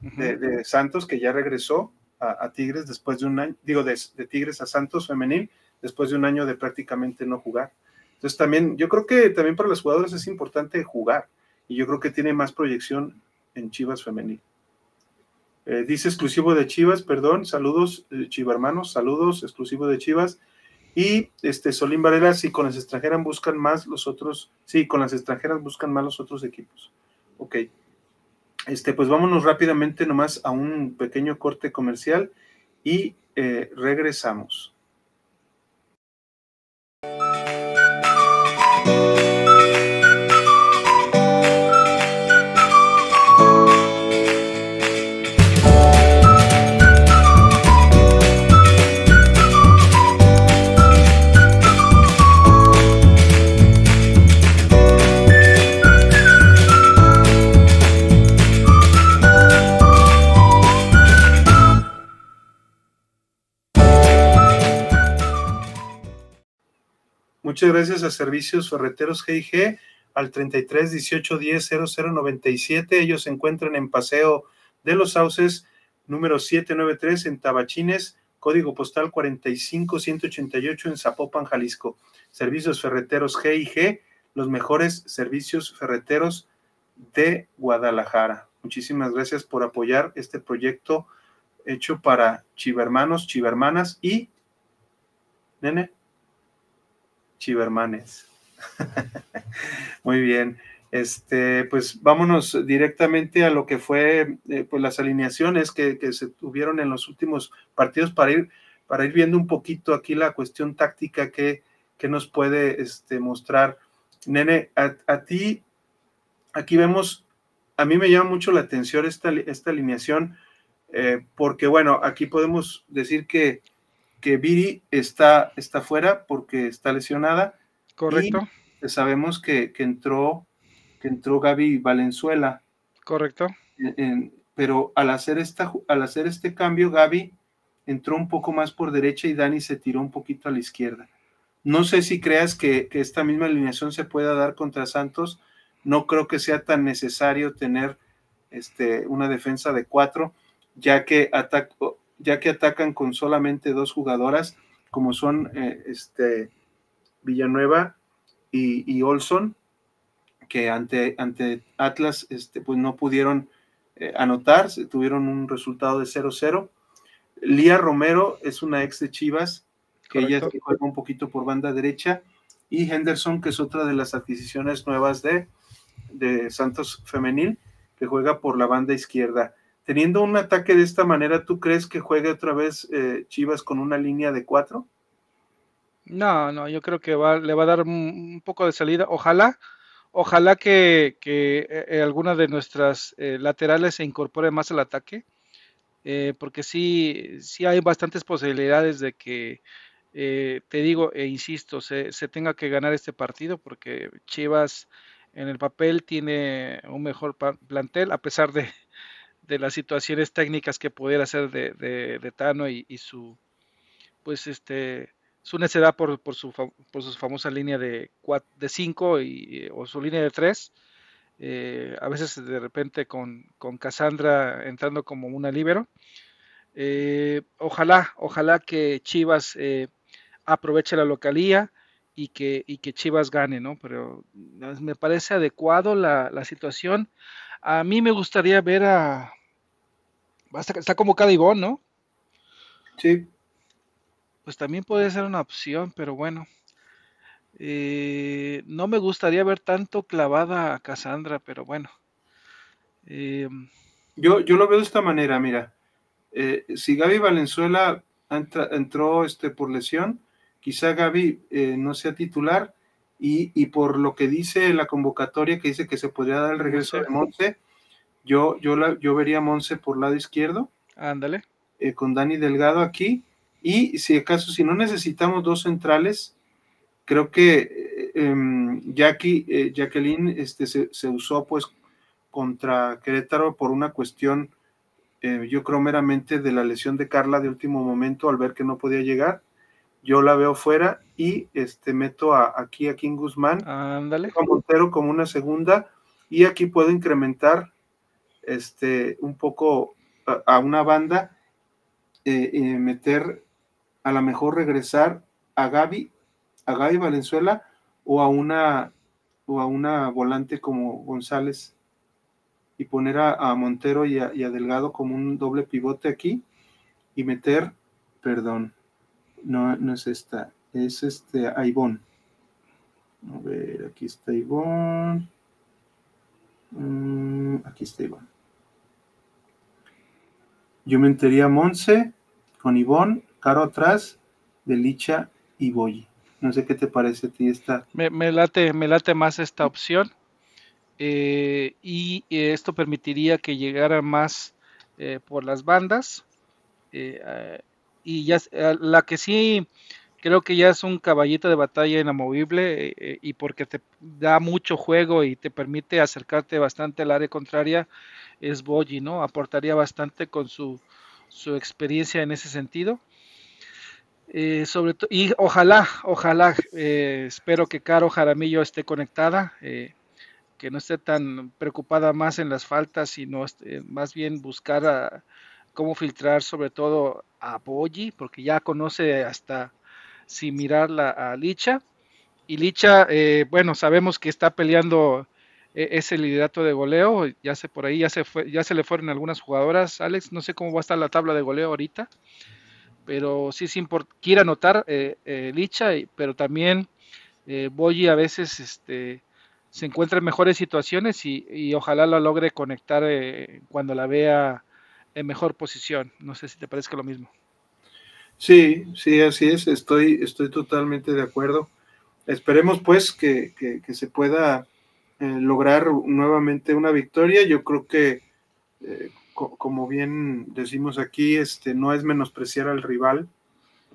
de, Santos, que ya regresó a, Tigres después de un año, digo, de, Tigres a Santos femenil, después de un año de prácticamente no jugar. Entonces también, yo creo que también para los jugadores es importante jugar, y yo creo que tiene más proyección en Chivas femenil. Eh, dice exclusivo de Chivas, perdón, saludos, eh, hermanos, saludos, exclusivo de Chivas. Y este Solín Varela, si con las extranjeras buscan más los otros, sí, con las extranjeras buscan más los otros equipos. Ok. Este, pues vámonos rápidamente nomás a un pequeño corte comercial y eh, regresamos. Muchas gracias a Servicios Ferreteros GIG al 33 18 10 00 97. Ellos se encuentran en Paseo de los Sauces, número 793 en Tabachines, código postal 45 188 en Zapopan, Jalisco. Servicios Ferreteros GIG, los mejores servicios ferreteros de Guadalajara. Muchísimas gracias por apoyar este proyecto hecho para chivermanos, chivermanas y, nene, Chivermanes. <laughs> Muy bien. Este, pues vámonos directamente a lo que fue eh, pues las alineaciones que, se tuvieron en los últimos partidos para ir, para ir viendo un poquito aquí la cuestión táctica que, que nos puede este, mostrar. Nene, a, ti, aquí vemos, a mí me llama mucho la atención esta, esta alineación, eh, porque bueno, aquí podemos decir que que Viri está, está fuera porque está lesionada. Correcto. sabemos que, entró que entró Gaby Valenzuela. Correcto. pero al hacer, esta, al hacer este cambio, Gaby entró un poco más por derecha y Dani se tiró un poquito a la izquierda. No sé si creas que, esta misma alineación se pueda dar contra Santos. No creo que sea tan necesario tener este, una defensa de cuatro, ya que, ya que atacan con solamente dos jugadoras, como son eh, este, Villanueva y, Olson, que ante, ante Atlas este, pues no pudieron eh, anotar, tuvieron un resultado de 0-0. Lía Romero es una ex de Chivas, que ella juega un poquito por banda derecha, y Henderson, que es otra de las adquisiciones nuevas de, de Santos Femenil, que juega por la banda izquierda. Teniendo un ataque de esta manera, ¿tú crees que juegue otra vez eh, Chivas con una línea de cuatro? No, no, yo creo que le va a dar un, poco de salida. Ojalá, ojalá que, que eh, eh, alguna de nuestras laterales se incorpore más al ataque, porque sí, sí hay bastantes posibilidades de que te digo e insisto, se, tenga que ganar este partido porque Chivas en el papel tiene un mejor plantel a pesar de, las situaciones técnicas que pudiera hacer de, de, Tano y, su pues este su necedad por, por, su, por su famosa línea de 5 y, o su línea de 3 eh, a veces de repente con, con Cassandra entrando como una libero eh, ojalá ojalá que Chivas aproveche la localía y que, y que Chivas gane, ¿no? Pero me parece adecuado la, situación. A mí me gustaría ver a... Está convocada Ivonne, ¿no? Sí. Pues también puede ser una opción, pero bueno. Eh, no me gustaría ver tanto clavada a Cassandra, pero bueno. Eh, yo, yo lo veo de esta manera, mira. Eh, si Gaby Valenzuela entró este, por lesión, quizá Gaby eh, no sea titular y, por lo que dice la convocatoria que dice que se podría dar el regreso de Monse, yo, yo, la, yo vería a Monse por lado izquierdo. Ándale. Eh, con Dani Delgado aquí. Y si acaso, si no necesitamos dos centrales, creo que eh, em, Jackie, Jacqueline este, se, usó pues contra Querétaro por una cuestión, yo creo meramente de la lesión de Carla de último momento al ver que no podía llegar yo la veo fuera y este meto a, aquí a King Guzmán, Ándale. a Montero como una segunda y aquí puedo incrementar este un poco a, una banda eh, meter a lo mejor regresar a Gaby, a Gaby Valenzuela o a una o a una volante como González y poner a, Montero y a, a Delgado como un doble pivote aquí y meter, perdón, no, no es esta, es este Aibón. A ver, aquí está Ivonne. Mm, aquí está Ivonne. Yo metería Monse con Ivonne, Caro atrás, de Licha y Boyi. No sé qué te parece a ti esta. Me, late, me late más esta opción. Eh, y esto permitiría que llegara más eh, por las bandas. Eh, y ya eh, la que sí creo que ya es un caballito de batalla inamovible eh, y porque te da mucho juego y te permite acercarte bastante al área contraria es Boyi, ¿no? Aportaría bastante con su, su experiencia en ese sentido. Eh, sobre y ojalá, ojalá, espero que Caro Jaramillo esté conectada, que no esté tan preocupada más en las faltas, sino más bien buscar a, cómo filtrar sobre todo a Boyi, porque ya conoce hasta sin mirar a Licha. Y Licha, eh, bueno, sabemos que está peleando eh, ese liderato de goleo, ya se por ahí ya se fue, ya se le fueron algunas jugadoras, Alex, no sé cómo va a estar la tabla de goleo ahorita, pero sí importante, quiere anotar eh, Licha, pero también Boyi a veces este, se encuentra en mejores situaciones y, y ojalá lo logre conectar cuando la vea en mejor posición. No sé si te parece lo mismo. Sí, sí, así es. Estoy, estoy totalmente de acuerdo. Esperemos pues que, se pueda eh, lograr nuevamente una victoria. Yo creo que, eh, como bien decimos aquí, este, no es menospreciar al rival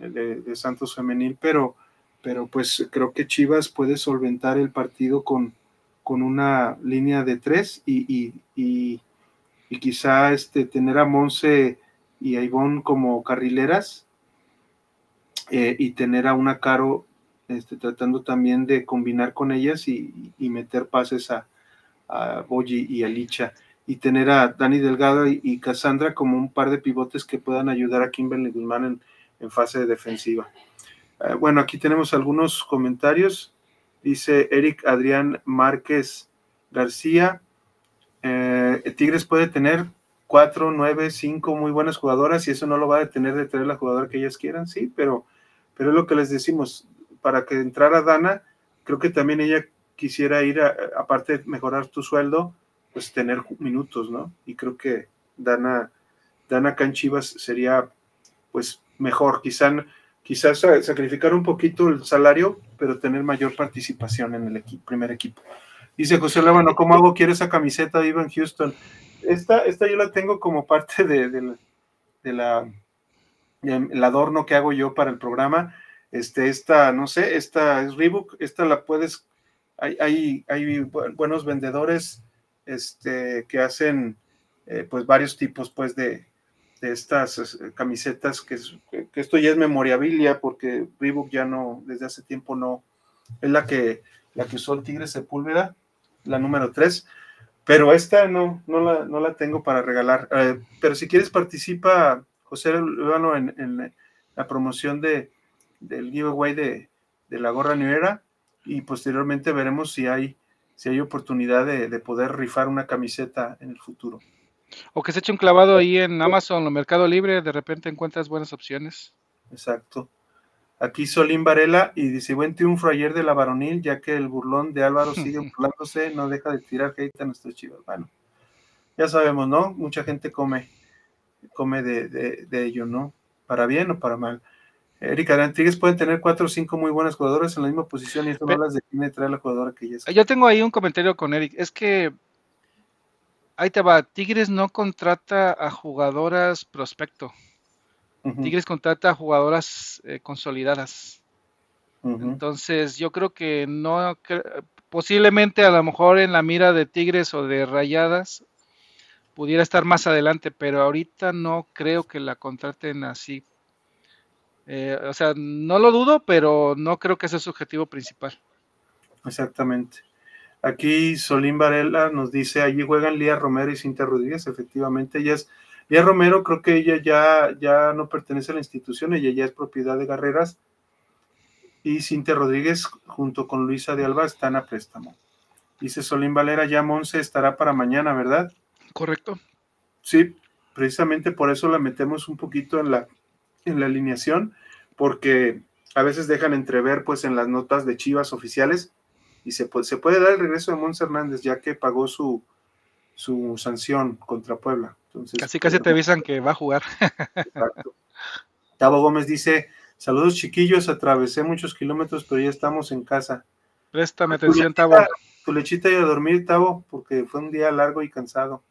eh, de, Santos Femenil, pero pero pues creo que Chivas puede solventar el partido con, con una línea de tres y, y, quizá este, tener a Monse y a como carrileras y tener a una Caro este, tratando también de combinar con ellas y, meter pases a, a Boyi y a Licha y tener a Dani Delgado y, Cassandra como un par de pivotes que puedan ayudar a Kimberly Guzmán en, en fase defensiva. Eh, bueno, aquí tenemos algunos comentarios. Dice Eric Adrián Márquez García. Eh, Tigres puede tener cuatro, nueve, cinco muy buenas jugadoras y eso no lo va a detener de tener la jugadora que ellas quieran, sí, pero, pero es lo que les decimos. Para que entrara Dana, creo que también ella quisiera ir, aparte de mejorar tu sueldo, pues tener minutos, ¿no? Y creo que Dana, Dana Canchivas sería pues mejor, quizá, quizás sacrificar un poquito el salario, pero tener mayor participación en el primer equipo. Dice José Levano, ¿cómo hago? Quiero esa camiseta de Ivan Houston. Esta, esta yo la tengo como parte de, de, la el adorno que hago yo para el programa. Este, esta, no sé, esta es Reebok, esta la puedes, hay, hay, hay buenos vendedores este, que hacen eh, pues varios tipos pues de, estas camisetas que, que, esto ya es memorabilia porque Reebok ya no, desde hace tiempo no, es la que, la que usó el Tigre Sepúlveda, la número 3, pero esta no, no, la, no la tengo para regalar. Eh, pero si quieres participa, José Lugano, en, en, la promoción de, del giveaway de, de la gorra nuera y posteriormente veremos si hay si hay oportunidad de, poder rifar una camiseta en el futuro. O que se eche un clavado ahí en Amazon o Mercado Libre, de repente encuentras buenas opciones. Exacto. Aquí Solín Varela y dice, buen triunfo ayer de la varonil, ya que el burlón de Álvaro <laughs> sigue burlándose, no deja de tirar hate a nuestros chivos. Bueno, ya sabemos, ¿no? Mucha gente come, come de, de ello, ¿no? Para bien o para mal. Erika Antigues pueden tener cuatro o cinco muy buenas jugadoras en la misma posición y esto no las define traer la jugadora que ella es. Yo tengo ahí un comentario con Eric. Es que ahí te va. Tigres no contrata a jugadoras prospecto. Tigres contrata a jugadoras eh, consolidadas. Entonces, yo creo que no, posiblemente a lo mejor en la mira de Tigres o de Rayadas pudiera estar más adelante, pero ahorita no creo que la contraten así eh, o sea, no lo dudo, pero no creo que sea su objetivo principal. Exactamente. Aquí Solín Varela nos dice, allí juegan Lía Romero y Cintia Rodríguez, efectivamente, ella es, Lía Romero creo que ella ya, ya no pertenece a la institución, ella ya es propiedad de Guerreras, y Cintia Rodríguez junto con Luisa de Alba están a préstamo. Dice Solín Valera, ya Monse estará para mañana, ¿verdad? Correcto. Sí, precisamente por eso la metemos un poquito en la en la alineación, porque a veces dejan entrever pues en las notas de Chivas oficiales y se puede, se puede dar el regreso de Mons Hernández ya que pagó su, su sanción contra Puebla. Entonces, casi casi te avisan que va a jugar. Exacto. Tavo Gómez dice, saludos chiquillos, atravesé muchos kilómetros, pero ya estamos en casa. Préstame atención, Tavo. Tu lechita y a dormir, Tavo, porque fue un día largo y cansado.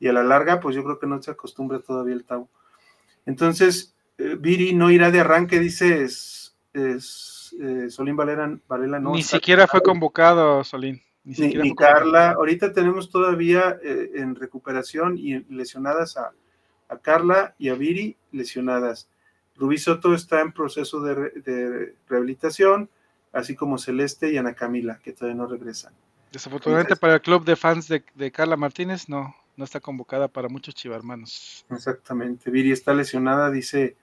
Y a la larga, pues yo creo que no se acostumbra todavía el Tavo. Entonces, eh, Viri no irá de arranque, dice es, eh, Solín Valera, Varela. No, Ni siquiera fue convocado, Solín. Ni, Carla. Ahorita tenemos todavía eh, en recuperación y lesionadas a, Carla y a Viri lesionadas. Rubí Soto está en proceso de, rehabilitación, así como Celeste y Ana Camila, que todavía no regresan. Desafortunadamente para el club de fans de, de Carla Martínez, no, no está convocada para muchos chivarmanos. Exactamente. Viri está lesionada, dice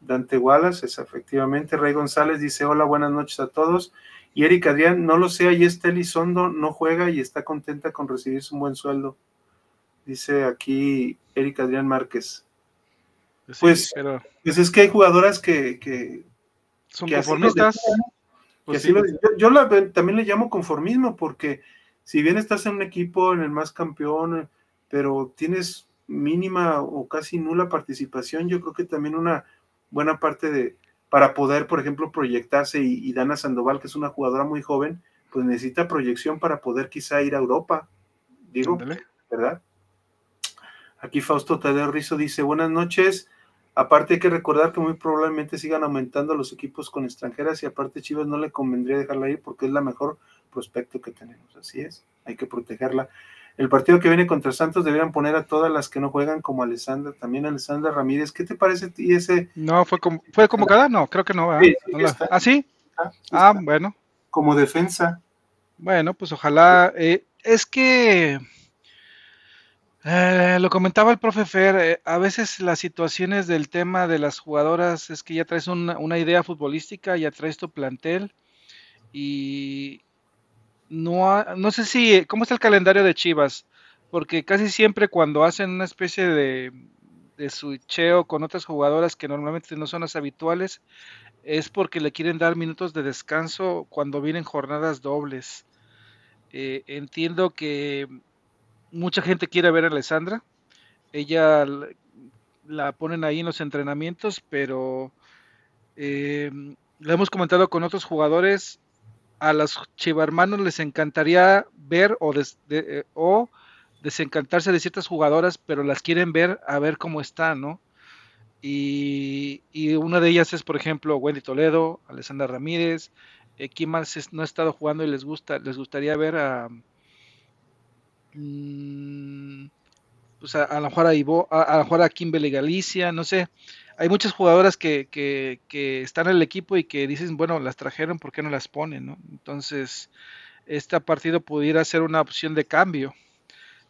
Dante Wallace, es efectivamente. Rey González dice: Hola, buenas noches a todos. Y Erika Adrián, no lo sé, ahí está Elizondo, no juega y está contenta con recibir su buen sueldo. Dice aquí Erika Adrián Márquez. Pues, pero... pues es que hay jugadoras que, son conformistas. Pues yo, yo también le llamo conformismo porque si bien estás en un equipo, en el más campeón, pero tienes mínima o casi nula participación, yo creo que también una buena parte de, para poder, por ejemplo, proyectarse y, Dana Sandoval, que es una jugadora muy joven, pues necesita proyección para poder quizá ir a Europa, digo, ¿verdad? Aquí Fausto Tadeo Rizo dice, buenas noches, Aparte hay que recordar que muy probablemente sigan aumentando los equipos con extranjeras y aparte Chivas no le convendría dejarla ir porque es la mejor prospecto que tenemos. Así es, hay que protegerla. El partido que viene contra Santos deberían poner a todas las que no juegan como Alessandra, también Alessandra Ramírez. ¿Qué te parece y ese? No, fue como, fue convocada, no, creo que no. ¿Ah, sí? Ah, bueno. Como defensa. Bueno, pues ojalá. Eh, es que eh, lo comentaba el profe Fer, eh, a veces las situaciones del tema de las jugadoras es que ya traes una, idea futbolística, ya traes tu plantel y no, no sé si, ¿cómo está el calendario de Chivas? Porque casi siempre cuando hacen una especie de, de switcheo con otras jugadoras que normalmente no son las habituales, es porque le quieren dar minutos de descanso cuando vienen jornadas dobles. Eh, entiendo que mucha gente quiere ver a Alessandra. Ella la ponen ahí en los entrenamientos, pero eh, lo hemos comentado con otros jugadores. A los chivarmanos les encantaría ver o, eh, o desencantarse de ciertas jugadoras, pero las quieren ver a ver cómo están, ¿no? Y, una de ellas es, por ejemplo, Wendy Toledo, Alessandra Ramírez. Eh, ¿Quién más no ha estado jugando y les gusta? Les gustaría ver a, Mm, pues a, a, lo mejor a, Ivo, a, a, lo mejor a Kimberly Galicia, no sé. Hay muchas jugadoras que, que, que, están en el equipo y que dicen, bueno, las trajeron, ¿por qué no las ponen? ¿no? Entonces, este partido pudiera ser una opción de cambio.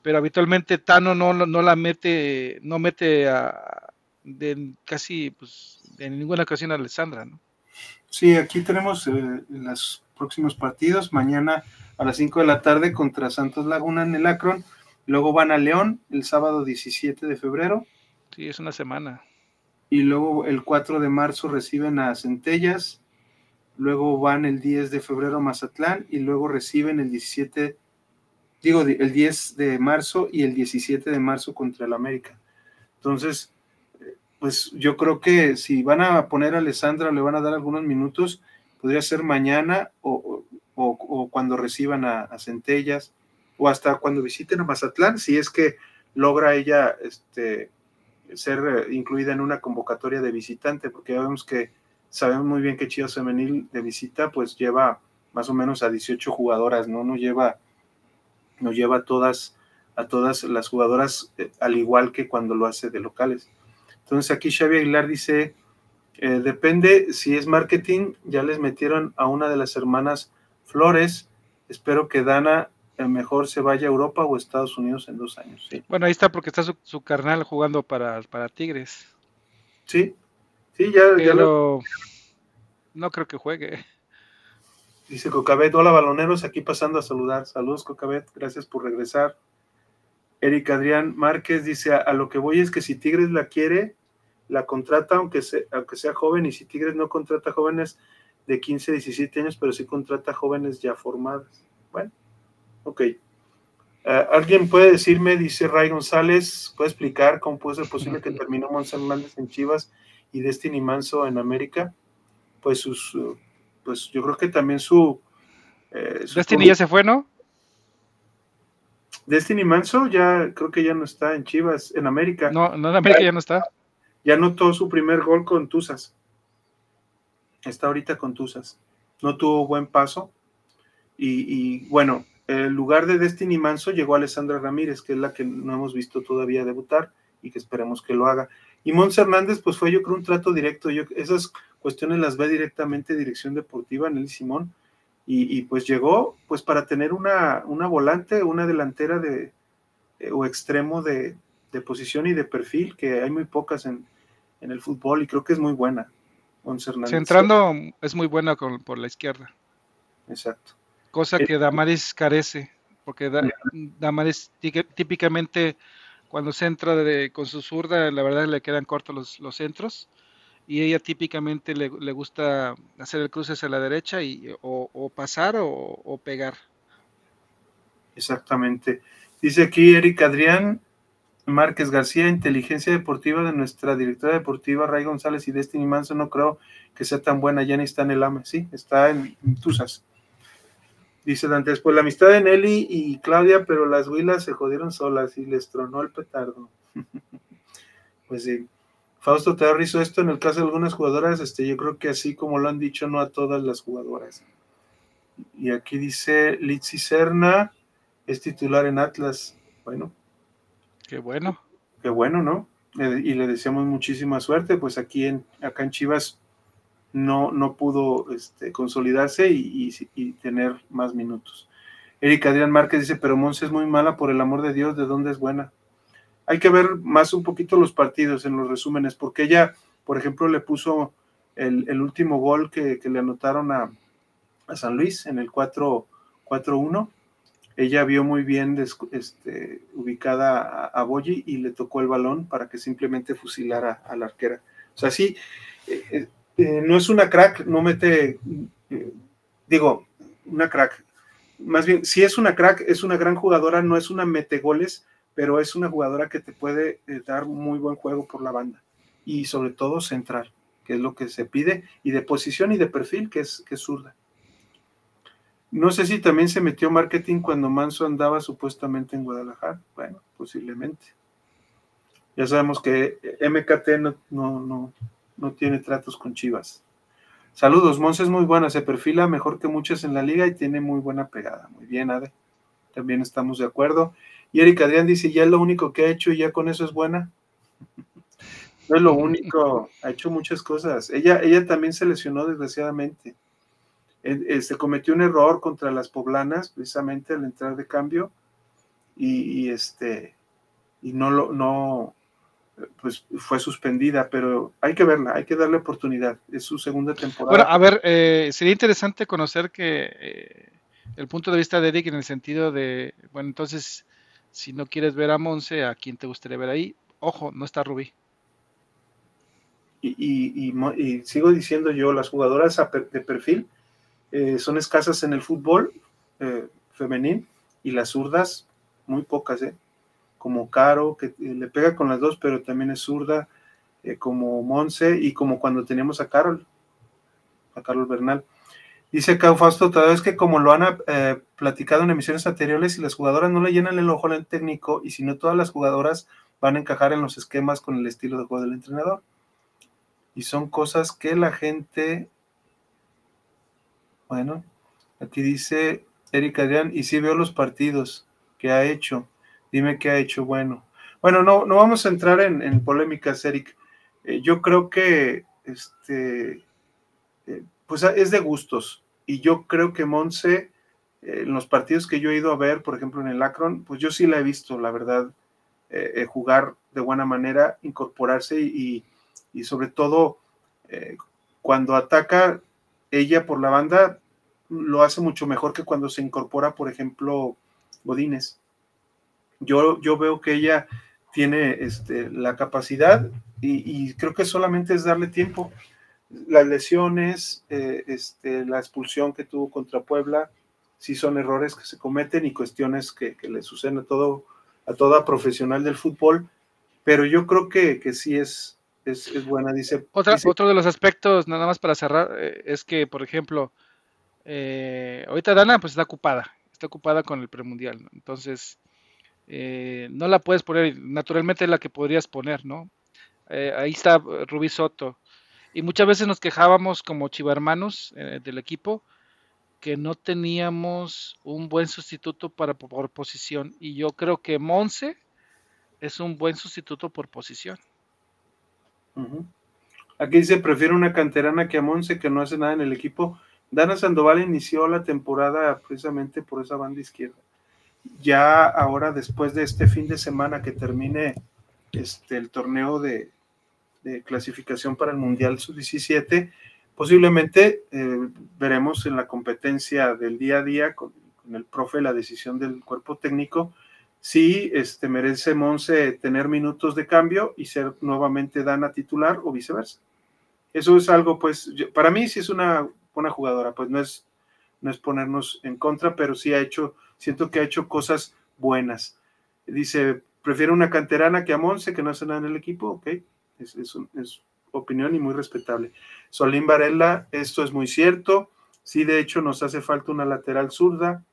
Pero habitualmente Tano no, no la mete, no mete a, de casi pues, en ninguna ocasión a Alessandra, ¿no? Sí, aquí tenemos eh, los próximos partidos. Mañana a las 5 de la tarde contra Santos Laguna en el Akron. Luego van a León el sábado 17 de febrero. Sí, es una semana. Y luego el 4 de marzo reciben a Centellas. Luego van el 10 de febrero a Mazatlán y luego reciben el 17, digo, el 10 de marzo y el 17 de marzo contra el América. Entonces, pues yo creo que si van a poner a Alessandra, le van a dar algunos minutos, podría ser mañana o, o, cuando reciban a, Centellas, o hasta cuando visiten a Mazatlán, si es que logra ella este, ser eh, incluida en una convocatoria de visitante, porque ya vemos que sabemos muy bien que Chivas Femenil de visita, pues lleva más o menos a 18 jugadoras, ¿no? No lleva, no lleva a todas, a todas las jugadoras, eh, al igual que cuando lo hace de locales. Entonces aquí Xavi Aguilar dice, eh, depende si es marketing, ya les metieron a una de las hermanas Flores, espero que Dana mejor se vaya a Europa o Estados Unidos en dos años. Bueno, ahí está porque está su, carnal jugando para, para, Tigres. Sí, sí, ya, Pero no creo que juegue. Dice Cocabet, hola baloneros, aquí pasando a saludar. Saludos Cocabet, gracias por regresar. Eric Adrián Márquez dice, a, lo que voy es que si Tigres la quiere, la contrata aunque sea, aunque sea joven y si Tigres no contrata jóvenes, de 15, 17 años, pero sí contrata jóvenes ya formadas. Bueno, ok. Eh, ¿Alguien puede decirme, dice Ray González, puede explicar cómo puede ser posible que terminó Monza Hernández en Chivas y Destiny Manso en América? Pues sus, pues yo creo que también su... Eh, Destiny ya se fue, ¿no? Destiny Manso ya creo que ya no está en Chivas, en América. No, no en América ya no está. Ya anotó su primer gol con Tuzas está ahorita con Tuzas. No tuvo buen paso. Y, bueno, el lugar de Destiny Manso llegó Alessandra Ramírez, que es la que no hemos visto todavía debutar y que esperemos que lo haga. Y Mons Hernández, pues fue yo creo un trato directo. Yo, esas cuestiones las ve directamente Dirección Deportiva, Nelly Simón. Y, pues llegó pues para tener una, una volante, una delantera de, eh, o extremo de, de, posición y de perfil, que hay muy pocas en, en el fútbol y creo que es muy buena. Centrando es muy buena por la izquierda. Exacto. Cosa que eh, Damaris carece, porque Damaris típicamente cuando centra de, con su zurda, la verdad le quedan cortos los, centros, y ella típicamente le, gusta hacer el cruce hacia la derecha y o, pasar o, o, pegar. Exactamente. Dice aquí Eric Adrián, Márquez García, inteligencia deportiva de nuestra directora deportiva Ray González y Destiny Manso, no creo que sea tan buena, ya ni está en el AME, sí, está en, Tuzas. Dice Dantes, pues la amistad de Nelly y Claudia, pero las huilas se jodieron solas y les tronó el petardo. <laughs> pues sí. Fausto te hizo esto en el caso de algunas jugadoras, este, yo creo que así como lo han dicho, no a todas las jugadoras. Y aquí dice Litsi Serna, es titular en Atlas. Bueno. Qué bueno. Qué bueno, ¿no? Eh, y le deseamos muchísima suerte, pues aquí en, acá en Chivas no, no pudo este, consolidarse y, tener más minutos. Erika Adrián Márquez dice, pero Monse es muy mala, por el amor de Dios, ¿de dónde es buena? Hay que ver más un poquito los partidos en los resúmenes, porque ella, por ejemplo, le puso el, último gol que, le anotaron a, San Luis en el 4-1. Ella vio muy bien este, ubicada a, a Boyi y le tocó el balón para que simplemente fusilara a la arquera. O sea, sí, eh, eh, eh, no es una crack, no mete, digo, una crack. Más bien, si es una crack, es una gran jugadora, no es una mete goles, pero es una jugadora que te puede dar muy buen juego por la banda y sobre todo central, que es lo que se pide, y de posición y de perfil, que es, que es zurda. No sé si también se metió marketing cuando Manso andaba supuestamente en Guadalajara. Bueno, posiblemente. Ya sabemos que MKT no, no, no, tiene tratos con Chivas. Saludos, Monse es muy buena, se perfila mejor que muchas en la liga y tiene muy buena pegada. Muy bien, Ade. También estamos de acuerdo. Y Erika Adrián dice, ya es lo único que ha hecho y ya con eso es buena. <laughs> No es lo único, ha hecho muchas cosas. Ella, ella también se lesionó desgraciadamente. se cometió un error contra las poblanas, precisamente al entrar de cambio, y, este, y no lo, no, pues fue suspendida, pero hay que verla, hay que darle oportunidad. Es su segunda temporada. Bueno, a ver, eh, sería interesante conocer que eh, el punto de vista de Eric en el sentido de, bueno, entonces, si no quieres ver a Monse, ¿a quién te gustaría ver ahí? Ojo, no está Rubí. Y, sigo diciendo yo, las jugadoras de perfil eh, son escasas en el fútbol femenil y las zurdas muy pocas, ¿eh? Como Caro, que le pega con las dos, pero también es zurda, como Monse y como cuando teníamos a Carol, a Carol Bernal. Dice acá Fausto, tal vez que como lo han platicado en emisiones anteriores, y las jugadoras no le llenan el ojo al técnico y si no todas las jugadoras van a encajar en los esquemas con el estilo de juego del entrenador y son cosas que la gente, bueno, aquí dice Erika Adrián, y si veo los partidos que ha hecho, dime qué ha hecho bueno. Bueno, no, no vamos a entrar en, polémicas, Eric. Eh, yo creo que este, eh, pues es de gustos. Y yo creo que Monse, eh, en los partidos que yo he ido a ver, por ejemplo en el Akron, pues yo sí la he visto, la verdad, jugar de buena manera, incorporarse y, y sobre todo cuando ataca ella por la banda, lo hace mucho mejor que cuando se incorpora, por ejemplo, Godínez. Yo, yo veo que ella tiene este, la capacidad y, creo que solamente es darle tiempo. Las lesiones, eh, este, la expulsión que tuvo contra Puebla, sí son errores que se cometen y cuestiones que, le suceden a todo a toda profesional del fútbol, pero yo creo que, que sí es, es, buena, dice, Otro de los aspectos, nada más para cerrar, eh, es que, por ejemplo, eh, ahorita Dana pues está ocupada, está ocupada con el premundial, entonces eh, no la puedes poner, naturalmente es la que podrías poner, ¿no? ahí está Rubí Soto. Y muchas veces nos quejábamos como chivarmanos del equipo que no teníamos un buen sustituto para por posición. Y yo creo que Monse es un buen sustituto por posición. Aquí dice, prefiero una canterana que a Monse, que no hace nada en el equipo. Dana Sandoval inició la temporada precisamente por esa banda izquierda. Ya ahora, después de este fin de semana que termine este, el torneo de, clasificación para el Mundial Sub-17, posiblemente eh, veremos en la competencia del día a día con, con el profe la decisión del cuerpo técnico si este, merece Monse tener minutos de cambio y ser nuevamente Dana titular o viceversa. Eso es algo, pues, para mí sí es una buena jugadora, pues no es, no es ponernos en contra, pero sí ha hecho, siento que ha hecho cosas buenas. Dice, prefiero una canterana que a Monse, que no hace nada en el equipo, ok, es, es, es opinión y muy respetable. Solín Varela, esto es muy cierto, sí, de hecho nos hace falta una lateral zurda,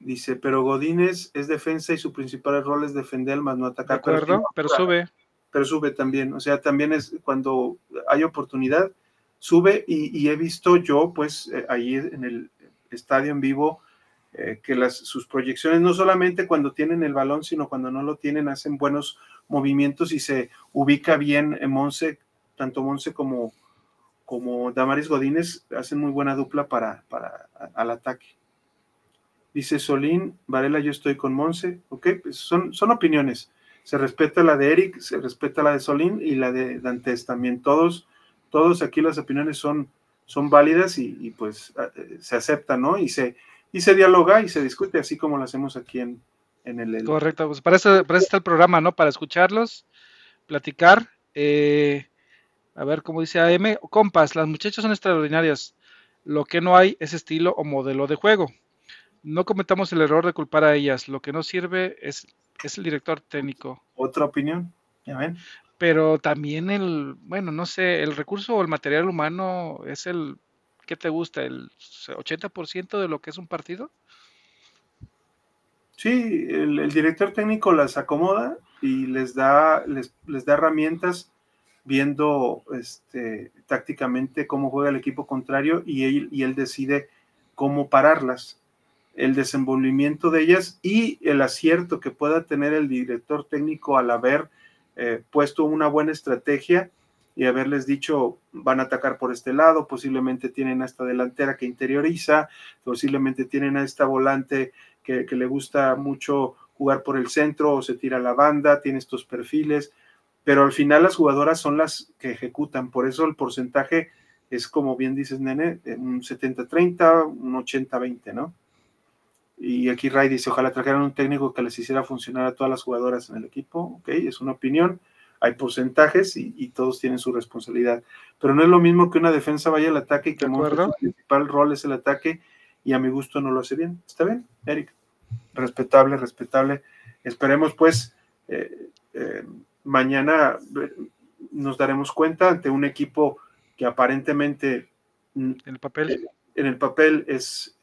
Dice, pero Godínez es defensa y su principal rol es defender más no atacar. De acuerdo, pero sube. pero sube también. O sea, también es cuando hay oportunidad, sube y, he visto yo, pues, eh, ahí en el estadio en vivo, eh, que las, sus proyecciones, no solamente cuando tienen el balón, sino cuando no lo tienen, hacen buenos movimientos y se ubica bien en Monse, tanto Monse como, como Damaris Godínez, hacen muy buena dupla para, para al ataque. Dice Solín, Varela, yo estoy con Monse, ok, pues son, son opiniones. Se respeta la de Eric, se respeta la de Solín y la de Dantes también. Todos, todos aquí las opiniones son, son válidas y, pues eh, se aceptan, ¿no? Y se, y se dialoga y se discute, así como lo hacemos aquí en, en el, Correcto, pues para eso, para está el programa, ¿no? Para escucharlos, platicar. Eh, a ver, cómo dice AM, compas, las muchachas son extraordinarias. Lo que no hay es estilo o modelo de juego. No cometamos el error de culpar a ellas. Lo que no sirve es, es el director técnico. ¿Otra opinión? Ya ven. Pero también el, bueno, no sé, el recurso o el material humano es el ¿qué te gusta? ¿El 80% de lo que es un partido? Sí, el, director técnico las acomoda y les da, les, da herramientas viendo este, tácticamente cómo juega el equipo contrario y él, y él decide cómo pararlas, el desenvolvimiento de ellas y el acierto que pueda tener el director técnico al haber eh, puesto una buena estrategia y haberles dicho van a atacar por este lado, posiblemente tienen a esta delantera que interioriza, posiblemente tienen a esta volante que, le gusta mucho jugar por el centro o se tira a la banda, tiene estos perfiles, pero al final las jugadoras son las que ejecutan, por eso el porcentaje es como bien dices, nene, un 70-30, un 80-20, ¿no? Y aquí Ray dice, ojalá trajeran un técnico que les hiciera funcionar a todas las jugadoras en el equipo, ok, es una opinión hay porcentajes y, todos tienen su responsabilidad. Pero no es lo mismo que una defensa vaya al ataque y que su principal rol es el ataque y a mi gusto no lo hace bien. ¿Está bien, Eric? Respetable, respetable. Esperemos pues eh, eh, mañana eh, nos daremos cuenta ante un equipo que aparentemente en el papel, en el papel es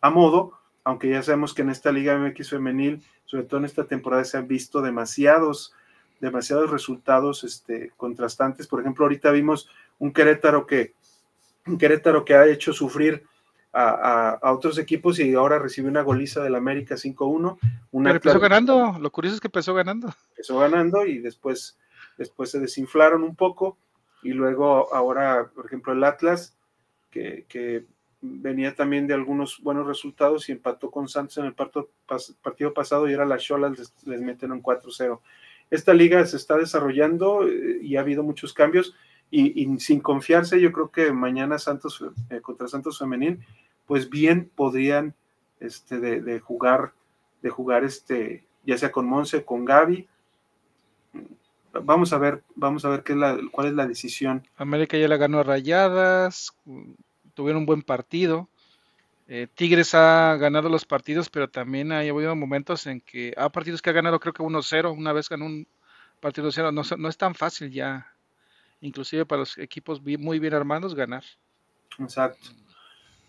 a modo, aunque ya sabemos que en esta Liga MX femenil, sobre todo en esta temporada, se han visto demasiados demasiados resultados este, contrastantes. Por ejemplo, ahorita vimos un Querétaro que, un Querétaro que ha hecho sufrir a, otros equipos y ahora recibe una goliza del América 5-1. Pero empezó ganando, lo curioso es que empezó ganando. Empezó ganando y después, después se desinflaron un poco y luego ahora, por ejemplo, el Atlas, que, venía también de algunos buenos resultados y empató con Santos en el partido pasado y era la Cholas les, les meten un 4-0 esta liga se está desarrollando eh, y ha habido muchos cambios y, sin confiarse, yo creo que mañana Santos eh, contra Santos Femenil, pues bien podrían este, de, jugar, de jugar este, ya sea con Monse, con Gaby. Vamos a ver, vamos a ver qué es la, cuál es la decisión. América ya la ganó a Rayadas, tuvieron un buen partido. Eh, Tigres ha ganado los partidos, pero también ha habido momentos en que ha partidos que ha ganado creo que 1-0, una vez ganó un partido 0, no, no, es tan fácil ya, inclusive para los equipos muy bien armados, ganar. Exacto.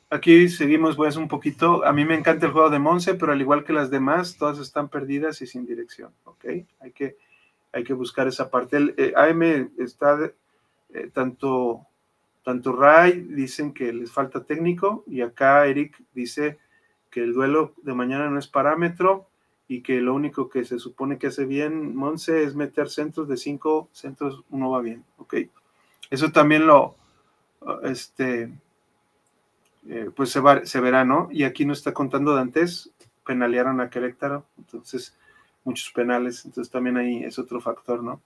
Aquí seguimos pues un poquito, a mí me encanta el juego de Monse, pero al igual que las demás, todas están perdidas y sin dirección, ¿ok? Hay que, hay que buscar esa parte. El eh, AM está eh, tanto tanto Ray dicen que les falta técnico y acá Eric dice que el duelo de mañana no es parámetro y que lo único que se supone que hace bien Monse es meter centros de cinco centros, uno va bien, ¿ok? Eso también lo, este, eh, pues se, se verá, ¿no? Y aquí no está contando Dantes, penalearon a Querétaro, entonces muchos penales, entonces también ahí es otro factor, ¿no?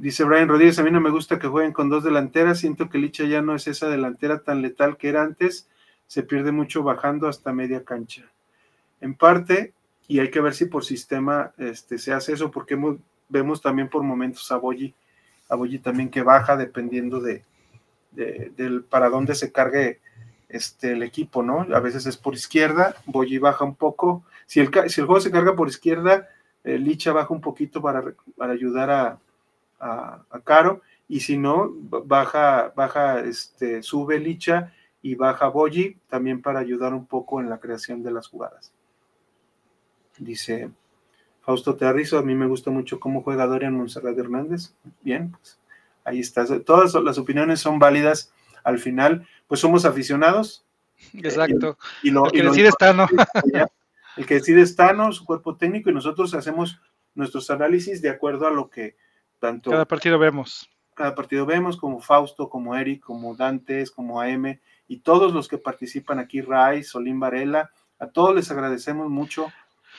Dice Brian Rodríguez, a mí no me gusta que jueguen con dos delanteras, siento que Licha ya no es esa delantera tan letal que era antes, se pierde mucho bajando hasta media cancha. En parte, y hay que ver si por sistema este, se hace eso, porque vemos también por momentos a Boyi, a Boyi también que baja dependiendo de, del para dónde se cargue este, el equipo, ¿no? A veces es por izquierda, Boyi baja un poco, si el, si el juego se carga por izquierda, eh, Licha baja un poquito para, para ayudar a a, Caro, y si no, baja, baja, este, sube Licha y baja Boyi también para ayudar un poco en la creación de las jugadas. Dice Fausto Terrizo, a mí me gusta mucho cómo juega Dorian Monserrat Hernández. Bien, pues ahí está. Todas las opiniones son válidas al final, pues somos aficionados. Exacto. y, lo, el que decide está, ¿no? El que decide es Tano, su cuerpo técnico, y nosotros hacemos nuestros análisis de acuerdo a lo que tanto... Cada partido vemos. Cada partido vemos, como Fausto, como Eric, como Dantes, como AM, y todos los que participan aquí, Ray, Solín Varela, a todos les agradecemos mucho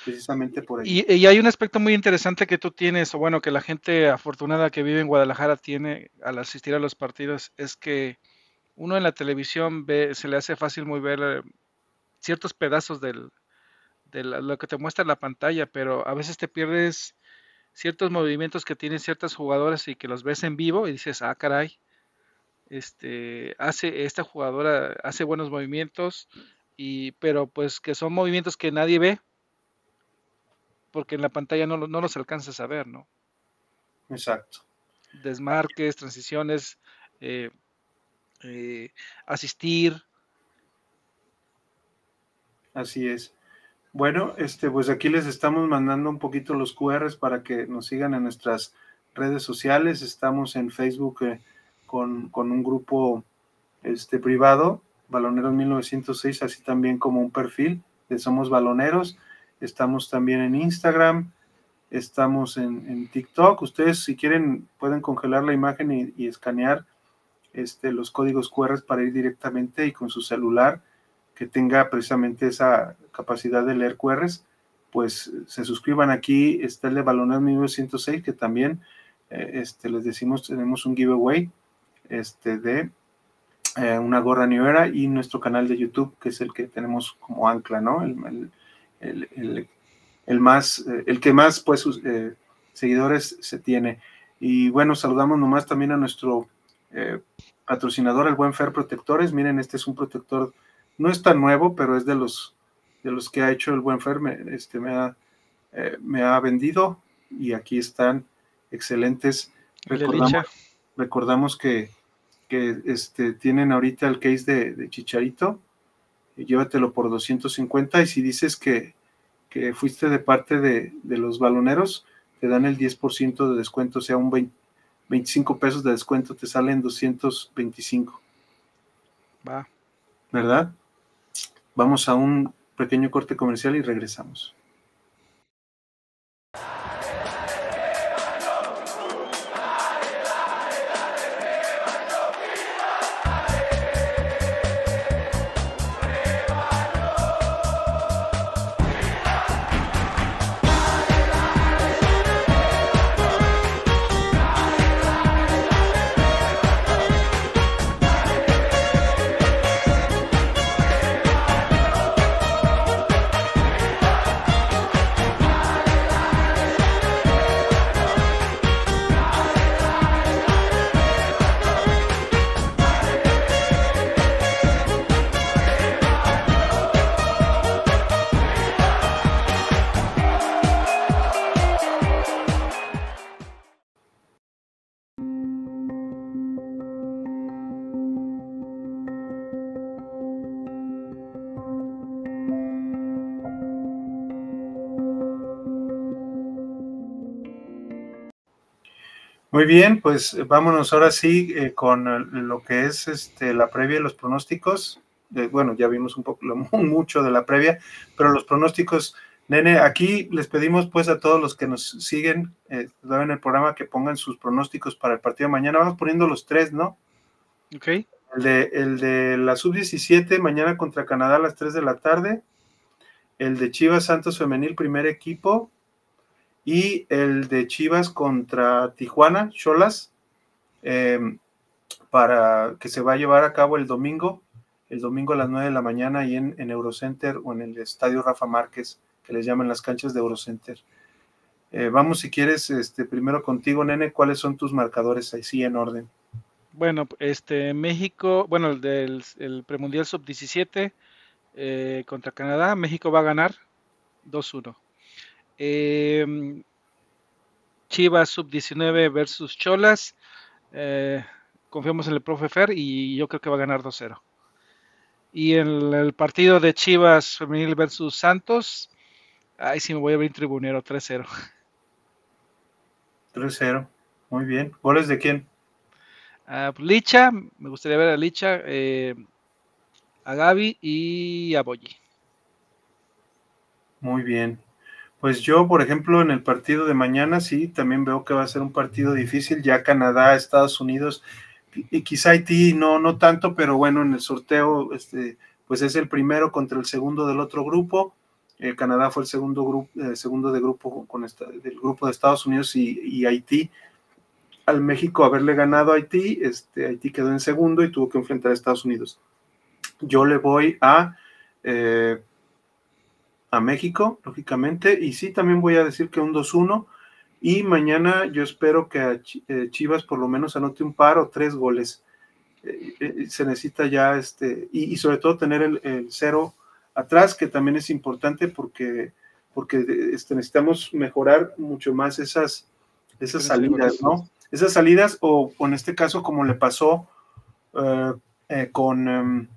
precisamente por. Y, y, hay un aspecto muy interesante que tú tienes, o bueno, que la gente afortunada que vive en Guadalajara tiene al asistir a los partidos, es que uno en la televisión ve, se le hace fácil muy ver eh, ciertos pedazos del, de lo que te muestra la pantalla, pero a veces te pierdes ciertos movimientos que tienen ciertas jugadoras y que los ves en vivo y dices, ah, caray, este, hace, esta jugadora hace buenos movimientos, y, pero pues que son movimientos que nadie ve, porque en la pantalla no, no los alcanzas a ver, ¿no? Exacto. Desmarques, transiciones, eh, eh, asistir. Así es. Bueno, este, pues aquí les estamos mandando un poquito los QRs para que nos sigan en nuestras redes sociales. Estamos en Facebook eh, con, un grupo este, privado, Baloneros 1906, así también como un perfil de Somos Baloneros. Estamos también en Instagram, estamos en, TikTok. Ustedes, si quieren, pueden congelar la imagen y, escanear este, los códigos QR para ir directamente y con su celular que tenga precisamente esa capacidad de leer QRs, pues se suscriban aquí, está el de Balones 1906, que también eh, este, les decimos, tenemos un giveaway este, de eh, una gorra New y nuestro canal de YouTube, que es el que tenemos como ancla, ¿no? El, el, más, eh, el que más, pues, seguidores se tiene. Y bueno, saludamos nomás también a nuestro patrocinador, el Buen Fer Protectores. Miren, este es un protector no es tan nuevo, pero es de los, de los que ha hecho el buen Fer, me, este, me, ha, eh, me ha vendido y aquí están excelentes. Recordamos, recordamos que, que este, tienen ahorita el case de, Chicharito, y llévatelo por 250 y si dices que, que fuiste de parte de, de, los baloneros, te dan el 10% de descuento, o sea, un 25 pesos de descuento, te salen 225. Va. ¿Verdad? Vamos a un pequeño corte comercial y regresamos. Muy bien, pues vámonos ahora sí eh, con lo que es este, la previa y los pronósticos. bueno, ya vimos un poco <laughs> mucho de la previa, pero los pronósticos, nene, aquí les pedimos pues a todos los que nos siguen eh, en el programa que pongan sus pronósticos para el partido de mañana. Vamos poniendo los tres, ¿no? Ok. El de, el de la sub-17, mañana contra Canadá a las 3 de la tarde. El de Chivas Santos Femenil, primer equipo, y el de Chivas contra Tijuana, Cholas, em, para que se va a llevar a cabo el domingo, el domingo a las 9 de la mañana ahí en, Eurocenter o en el estadio Rafa Márquez, que les llaman las canchas de Eurocenter. Eh, vamos, si quieres, este, primero contigo, nene, ¿cuáles son tus marcadores ahí sí en orden? Bueno, este México, bueno, el del el premundial sub-17 eh, contra Canadá, México va a ganar 2-1. Em, Chivas sub-19 versus Cholas. Eh, confiamos en el profe Fer y yo creo que va a ganar 2-0. Y en el partido de Chivas femenil versus Santos, Ay, sí, me voy a ver tribunero 3-0. 3-0. Muy bien. ¿Goles de quién? Uh, Licha, me gustaría ver a Licha, eh, a Gaby y a Boyi. Muy bien. Pues yo, por ejemplo, en el partido de mañana sí, también veo que va a ser un partido difícil. Ya Canadá, Estados Unidos y quizá Haití no, no tanto, pero bueno, en el sorteo, este, pues es el primero contra el segundo del otro grupo. Eh, Canadá fue el segundo grupo, eh, segundo de grupo con esta, del grupo de Estados Unidos y, Haití. Al México haberle ganado a Haití, este, Haití quedó en segundo y tuvo que enfrentar a Estados Unidos. Yo le voy a eh, a México, lógicamente, y sí, también voy a decir que un 2-1, y mañana yo espero que eh, Chivas por lo menos anote un par o tres goles. Eh, eh, se necesita ya, este, y, sobre todo tener el, cero atrás, que también es importante porque, porque este, necesitamos mejorar mucho más esas, esas salidas, ¿no? Esas salidas, o, en este caso, como le pasó con, em,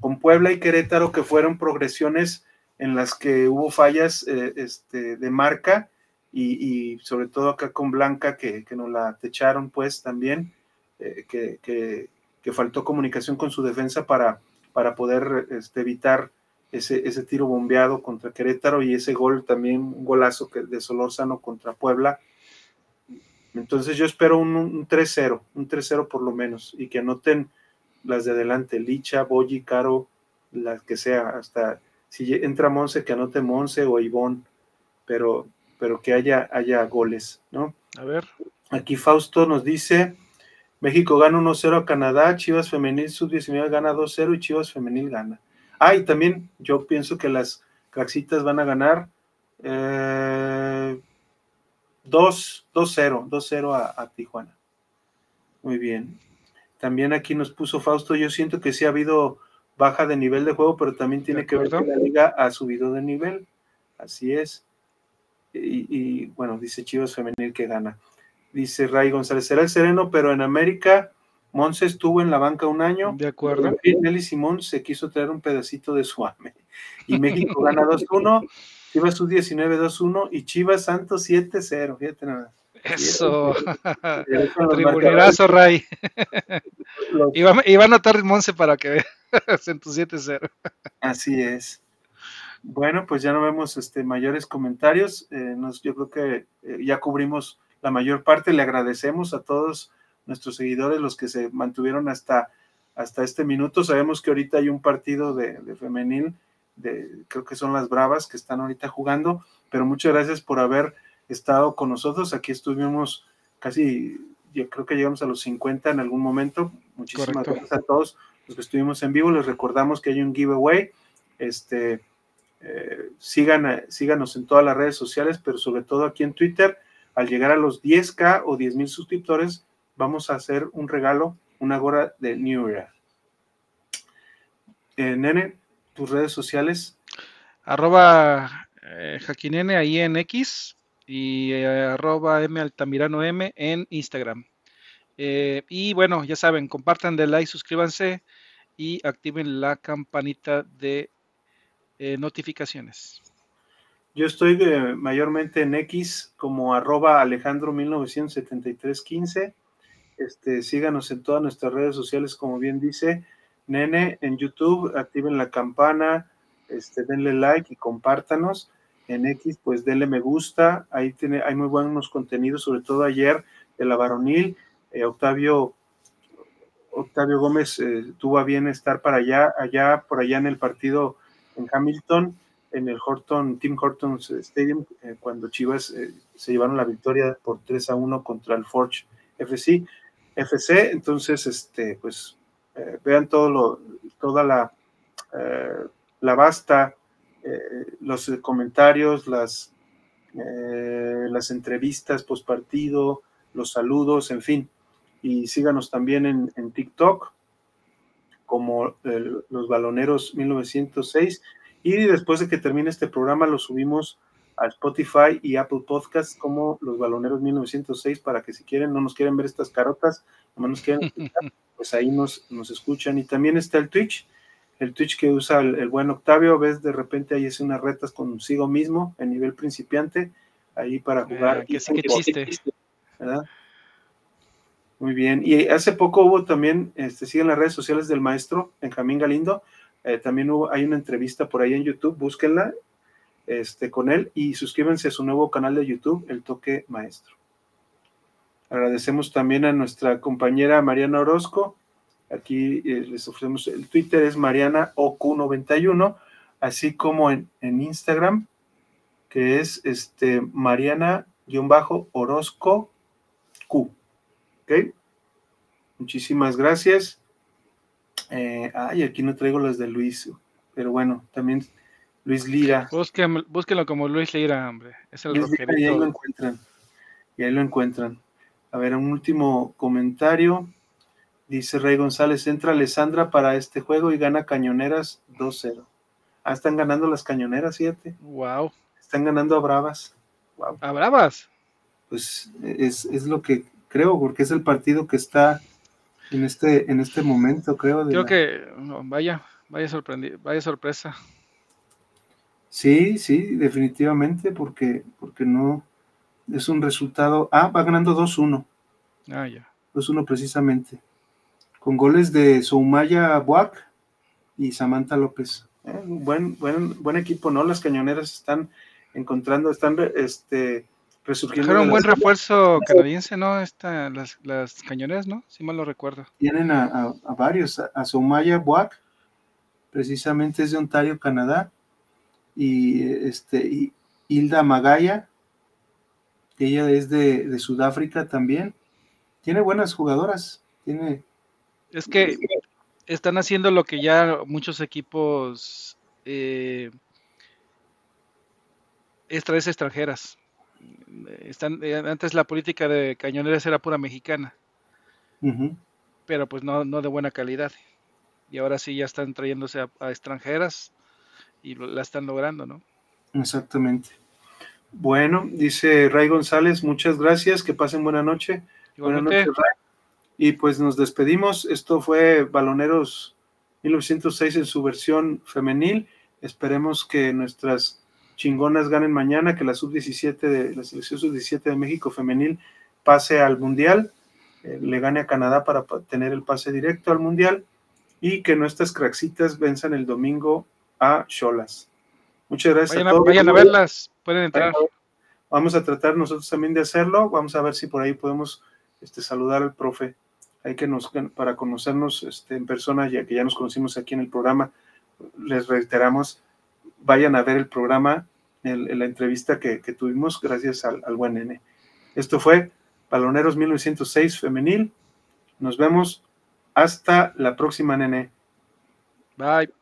con Puebla y Querétaro, que fueron progresiones en las que hubo fallas eh, este, de marca y, sobre todo acá con Blanca que, nos la techaron pues también, eh, que, faltó comunicación con su defensa para, para poder este, evitar ese, ese, tiro bombeado contra Querétaro y ese gol también, un golazo que, de Solórzano contra Puebla. Entonces yo espero un 3-0, un 3-0 por lo menos, y que anoten las de adelante, Licha, Boyi, Caro, las que sea, hasta si entra Monse, que anote Monse o Ivón, pero, pero que haya, haya goles, ¿no? A ver. Aquí Fausto nos dice, México gana 1-0 a Canadá, Chivas Femenil Sub-19 gana 2-0 y Chivas Femenil gana. Ah, y también yo pienso que las craxitas van a ganar 2-0, 2-0 a, a Tijuana. Muy bien. También aquí nos puso Fausto, yo siento que sí ha habido baja de nivel de juego, pero también tiene que ver que la liga ha subido de nivel. Así es. Y, bueno, dice Chivas Femenil que gana. Dice Ray González, será el sereno, pero en América Monse estuvo en la banca un año. De acuerdo. Nelly Simón se quiso traer un pedacito de su ame. Y México gana <laughs> 2-1, Chivas sub 19 2-1 y Chivas Santos 7-0. Fíjate nada. Eso. <laughs> Tribunerazo, Ray. Iba, a anotar Monse para que vea. en tu 7-0. Así es. Bueno, pues ya no vemos este, mayores comentarios. Eh, nos, yo creo que eh, ya cubrimos la mayor parte. Le agradecemos a todos nuestros seguidores, los que se mantuvieron hasta, hasta este minuto. Sabemos que ahorita hay un partido de, de femenil, de, creo que son las Bravas que están ahorita jugando, pero muchas gracias por haber estado con nosotros. Aquí estuvimos casi, yo creo que llegamos a los 50 en algún momento. Muchísimas gracias a todos que estuvimos en vivo, les recordamos que hay un giveaway. Este, eh, sigan, síganos en todas las redes sociales, pero sobre todo aquí en Twitter. Al llegar a los 10K o 10 mil suscriptores, vamos a hacer un regalo, una gorra de New Era. Eh, nene, tus redes sociales. Arroba eh, Jaquinene ahí en X y arroba M Altamirano M en Instagram. y bueno, ya saben, compartan de like, suscríbanse y activen la campanita de eh, notificaciones. Yo estoy de, mayormente en X como arroba Alejandro 197315. Este, síganos en todas nuestras redes sociales, como bien dice Nene, en YouTube, activen la campana, este, denle like y compártanos. En X, pues denle me gusta. Ahí tiene, hay muy buenos contenidos, sobre todo ayer de la varonil. Eh, Octavio Octavio Gómez eh, tuvo a bien estar para allá, allá, por allá en el partido en Hamilton, en el Horton, Tim Hortons Stadium, eh, cuando Chivas se llevaron la victoria por 3 a 1 contra el Forge FC. FC, entonces, este, pues, vean todo lo, toda la, la vasta, los comentarios, las, las entrevistas post partido, los saludos, en fin. Y síganos también en, TikTok como los baloneros 1906 y después de que termine este programa lo subimos a Spotify y Apple Podcasts como los baloneros 1906 para que si quieren, no nos quieren ver estas carotas, no nos quieren <laughs> pues ahí nos, nos escuchan. Y también está el Twitch el Twitch que usa el, buen Octavio, ves de repente ahí hace unas retas consigo mismo en nivel principiante, ahí para jugar. que sí, que chiste. ¿verdad? Muy bien. Y hace poco hubo también, este, siguen las redes sociales del maestro Benjamín Galindo. Eh, también hubo, hay una entrevista por ahí en YouTube, búsquenla este, con él y suscríbanse a su nuevo canal de YouTube, El Toque Maestro. Agradecemos también a nuestra compañera Mariana Orozco. Aquí eh, les ofrecemos el Twitter, es Mariana OQ91, así como en, en Instagram, que es este Mariana-Orozco Q. Muchísimas gracias. Eh, ay, aquí no traigo las de Luis, pero bueno, también Luis Lira. búsquenlo como Luis Lira, hombre. Es el Luis y ahí lo encuentran. Y ahí lo encuentran. A ver, un último comentario. Dice Rey González, entra Alessandra para este juego y gana Cañoneras 2-0. Ah, están ganando las Cañoneras, fíjate. Wow. Están ganando a Bravas. ¿A Bravas? Pues es, es lo que creo, porque es el partido que está en este, en este momento, creo. creo que vaya, vaya sorprendido, vaya sorpresa. Sí, sí, definitivamente, porque, porque no es un resultado. Ah, va ganando 2-1. Ah, ya. 2-1 precisamente. Con goles de Soumaya Buac y Samantha López. Eh, buen, buen, buen equipo, ¿no? Las cañoneras están encontrando, están este, resurgiendo. un buen refuerzo canadiense, ¿no? Esta, las, las cañoneras, ¿no? Si mal lo recuerdo. Tienen a, varios, a, Soumaya Buak, precisamente es de Ontario, Canadá, y este Hilda Magaya, ella es de, Sudáfrica también. Tiene buenas jugadoras, tiene... Es que están haciendo lo que ya muchos equipos eh, extranjeras están, eh, antes la política de cañoneras era pura mexicana, pero pues no, no de buena calidad. Y ahora sí ya están trayéndose a, extranjeras y la están logrando, ¿no? Exactamente. Bueno, dice Ray González, muchas gracias, que pasen buena noche. Buenas noches, Ray. Y pues nos despedimos. Esto fue Baloneros 1906 en su versión femenil. Esperemos que nuestras chingonas ganen mañana, que la sub-17 de la selección sub-17 de México femenil pase al Mundial, eh, le gane a Canadá para tener el pase directo al Mundial y que nuestras craxitas venzan el domingo a Cholas. Muchas gracias vayan a, todos. Vayan a verlas, pueden entrar. Vamos a tratar nosotros también de hacerlo. Vamos a ver si por ahí podemos este, saludar al profe. Hay que nos, para conocernos este, en persona, ya que ya nos conocimos aquí en el programa, les reiteramos, vayan a ver el programa en, la entrevista que, tuvimos gracias al, al, buen nene. Esto fue Baloneros 1906 femenil. Nos vemos hasta la próxima, nene. Bye.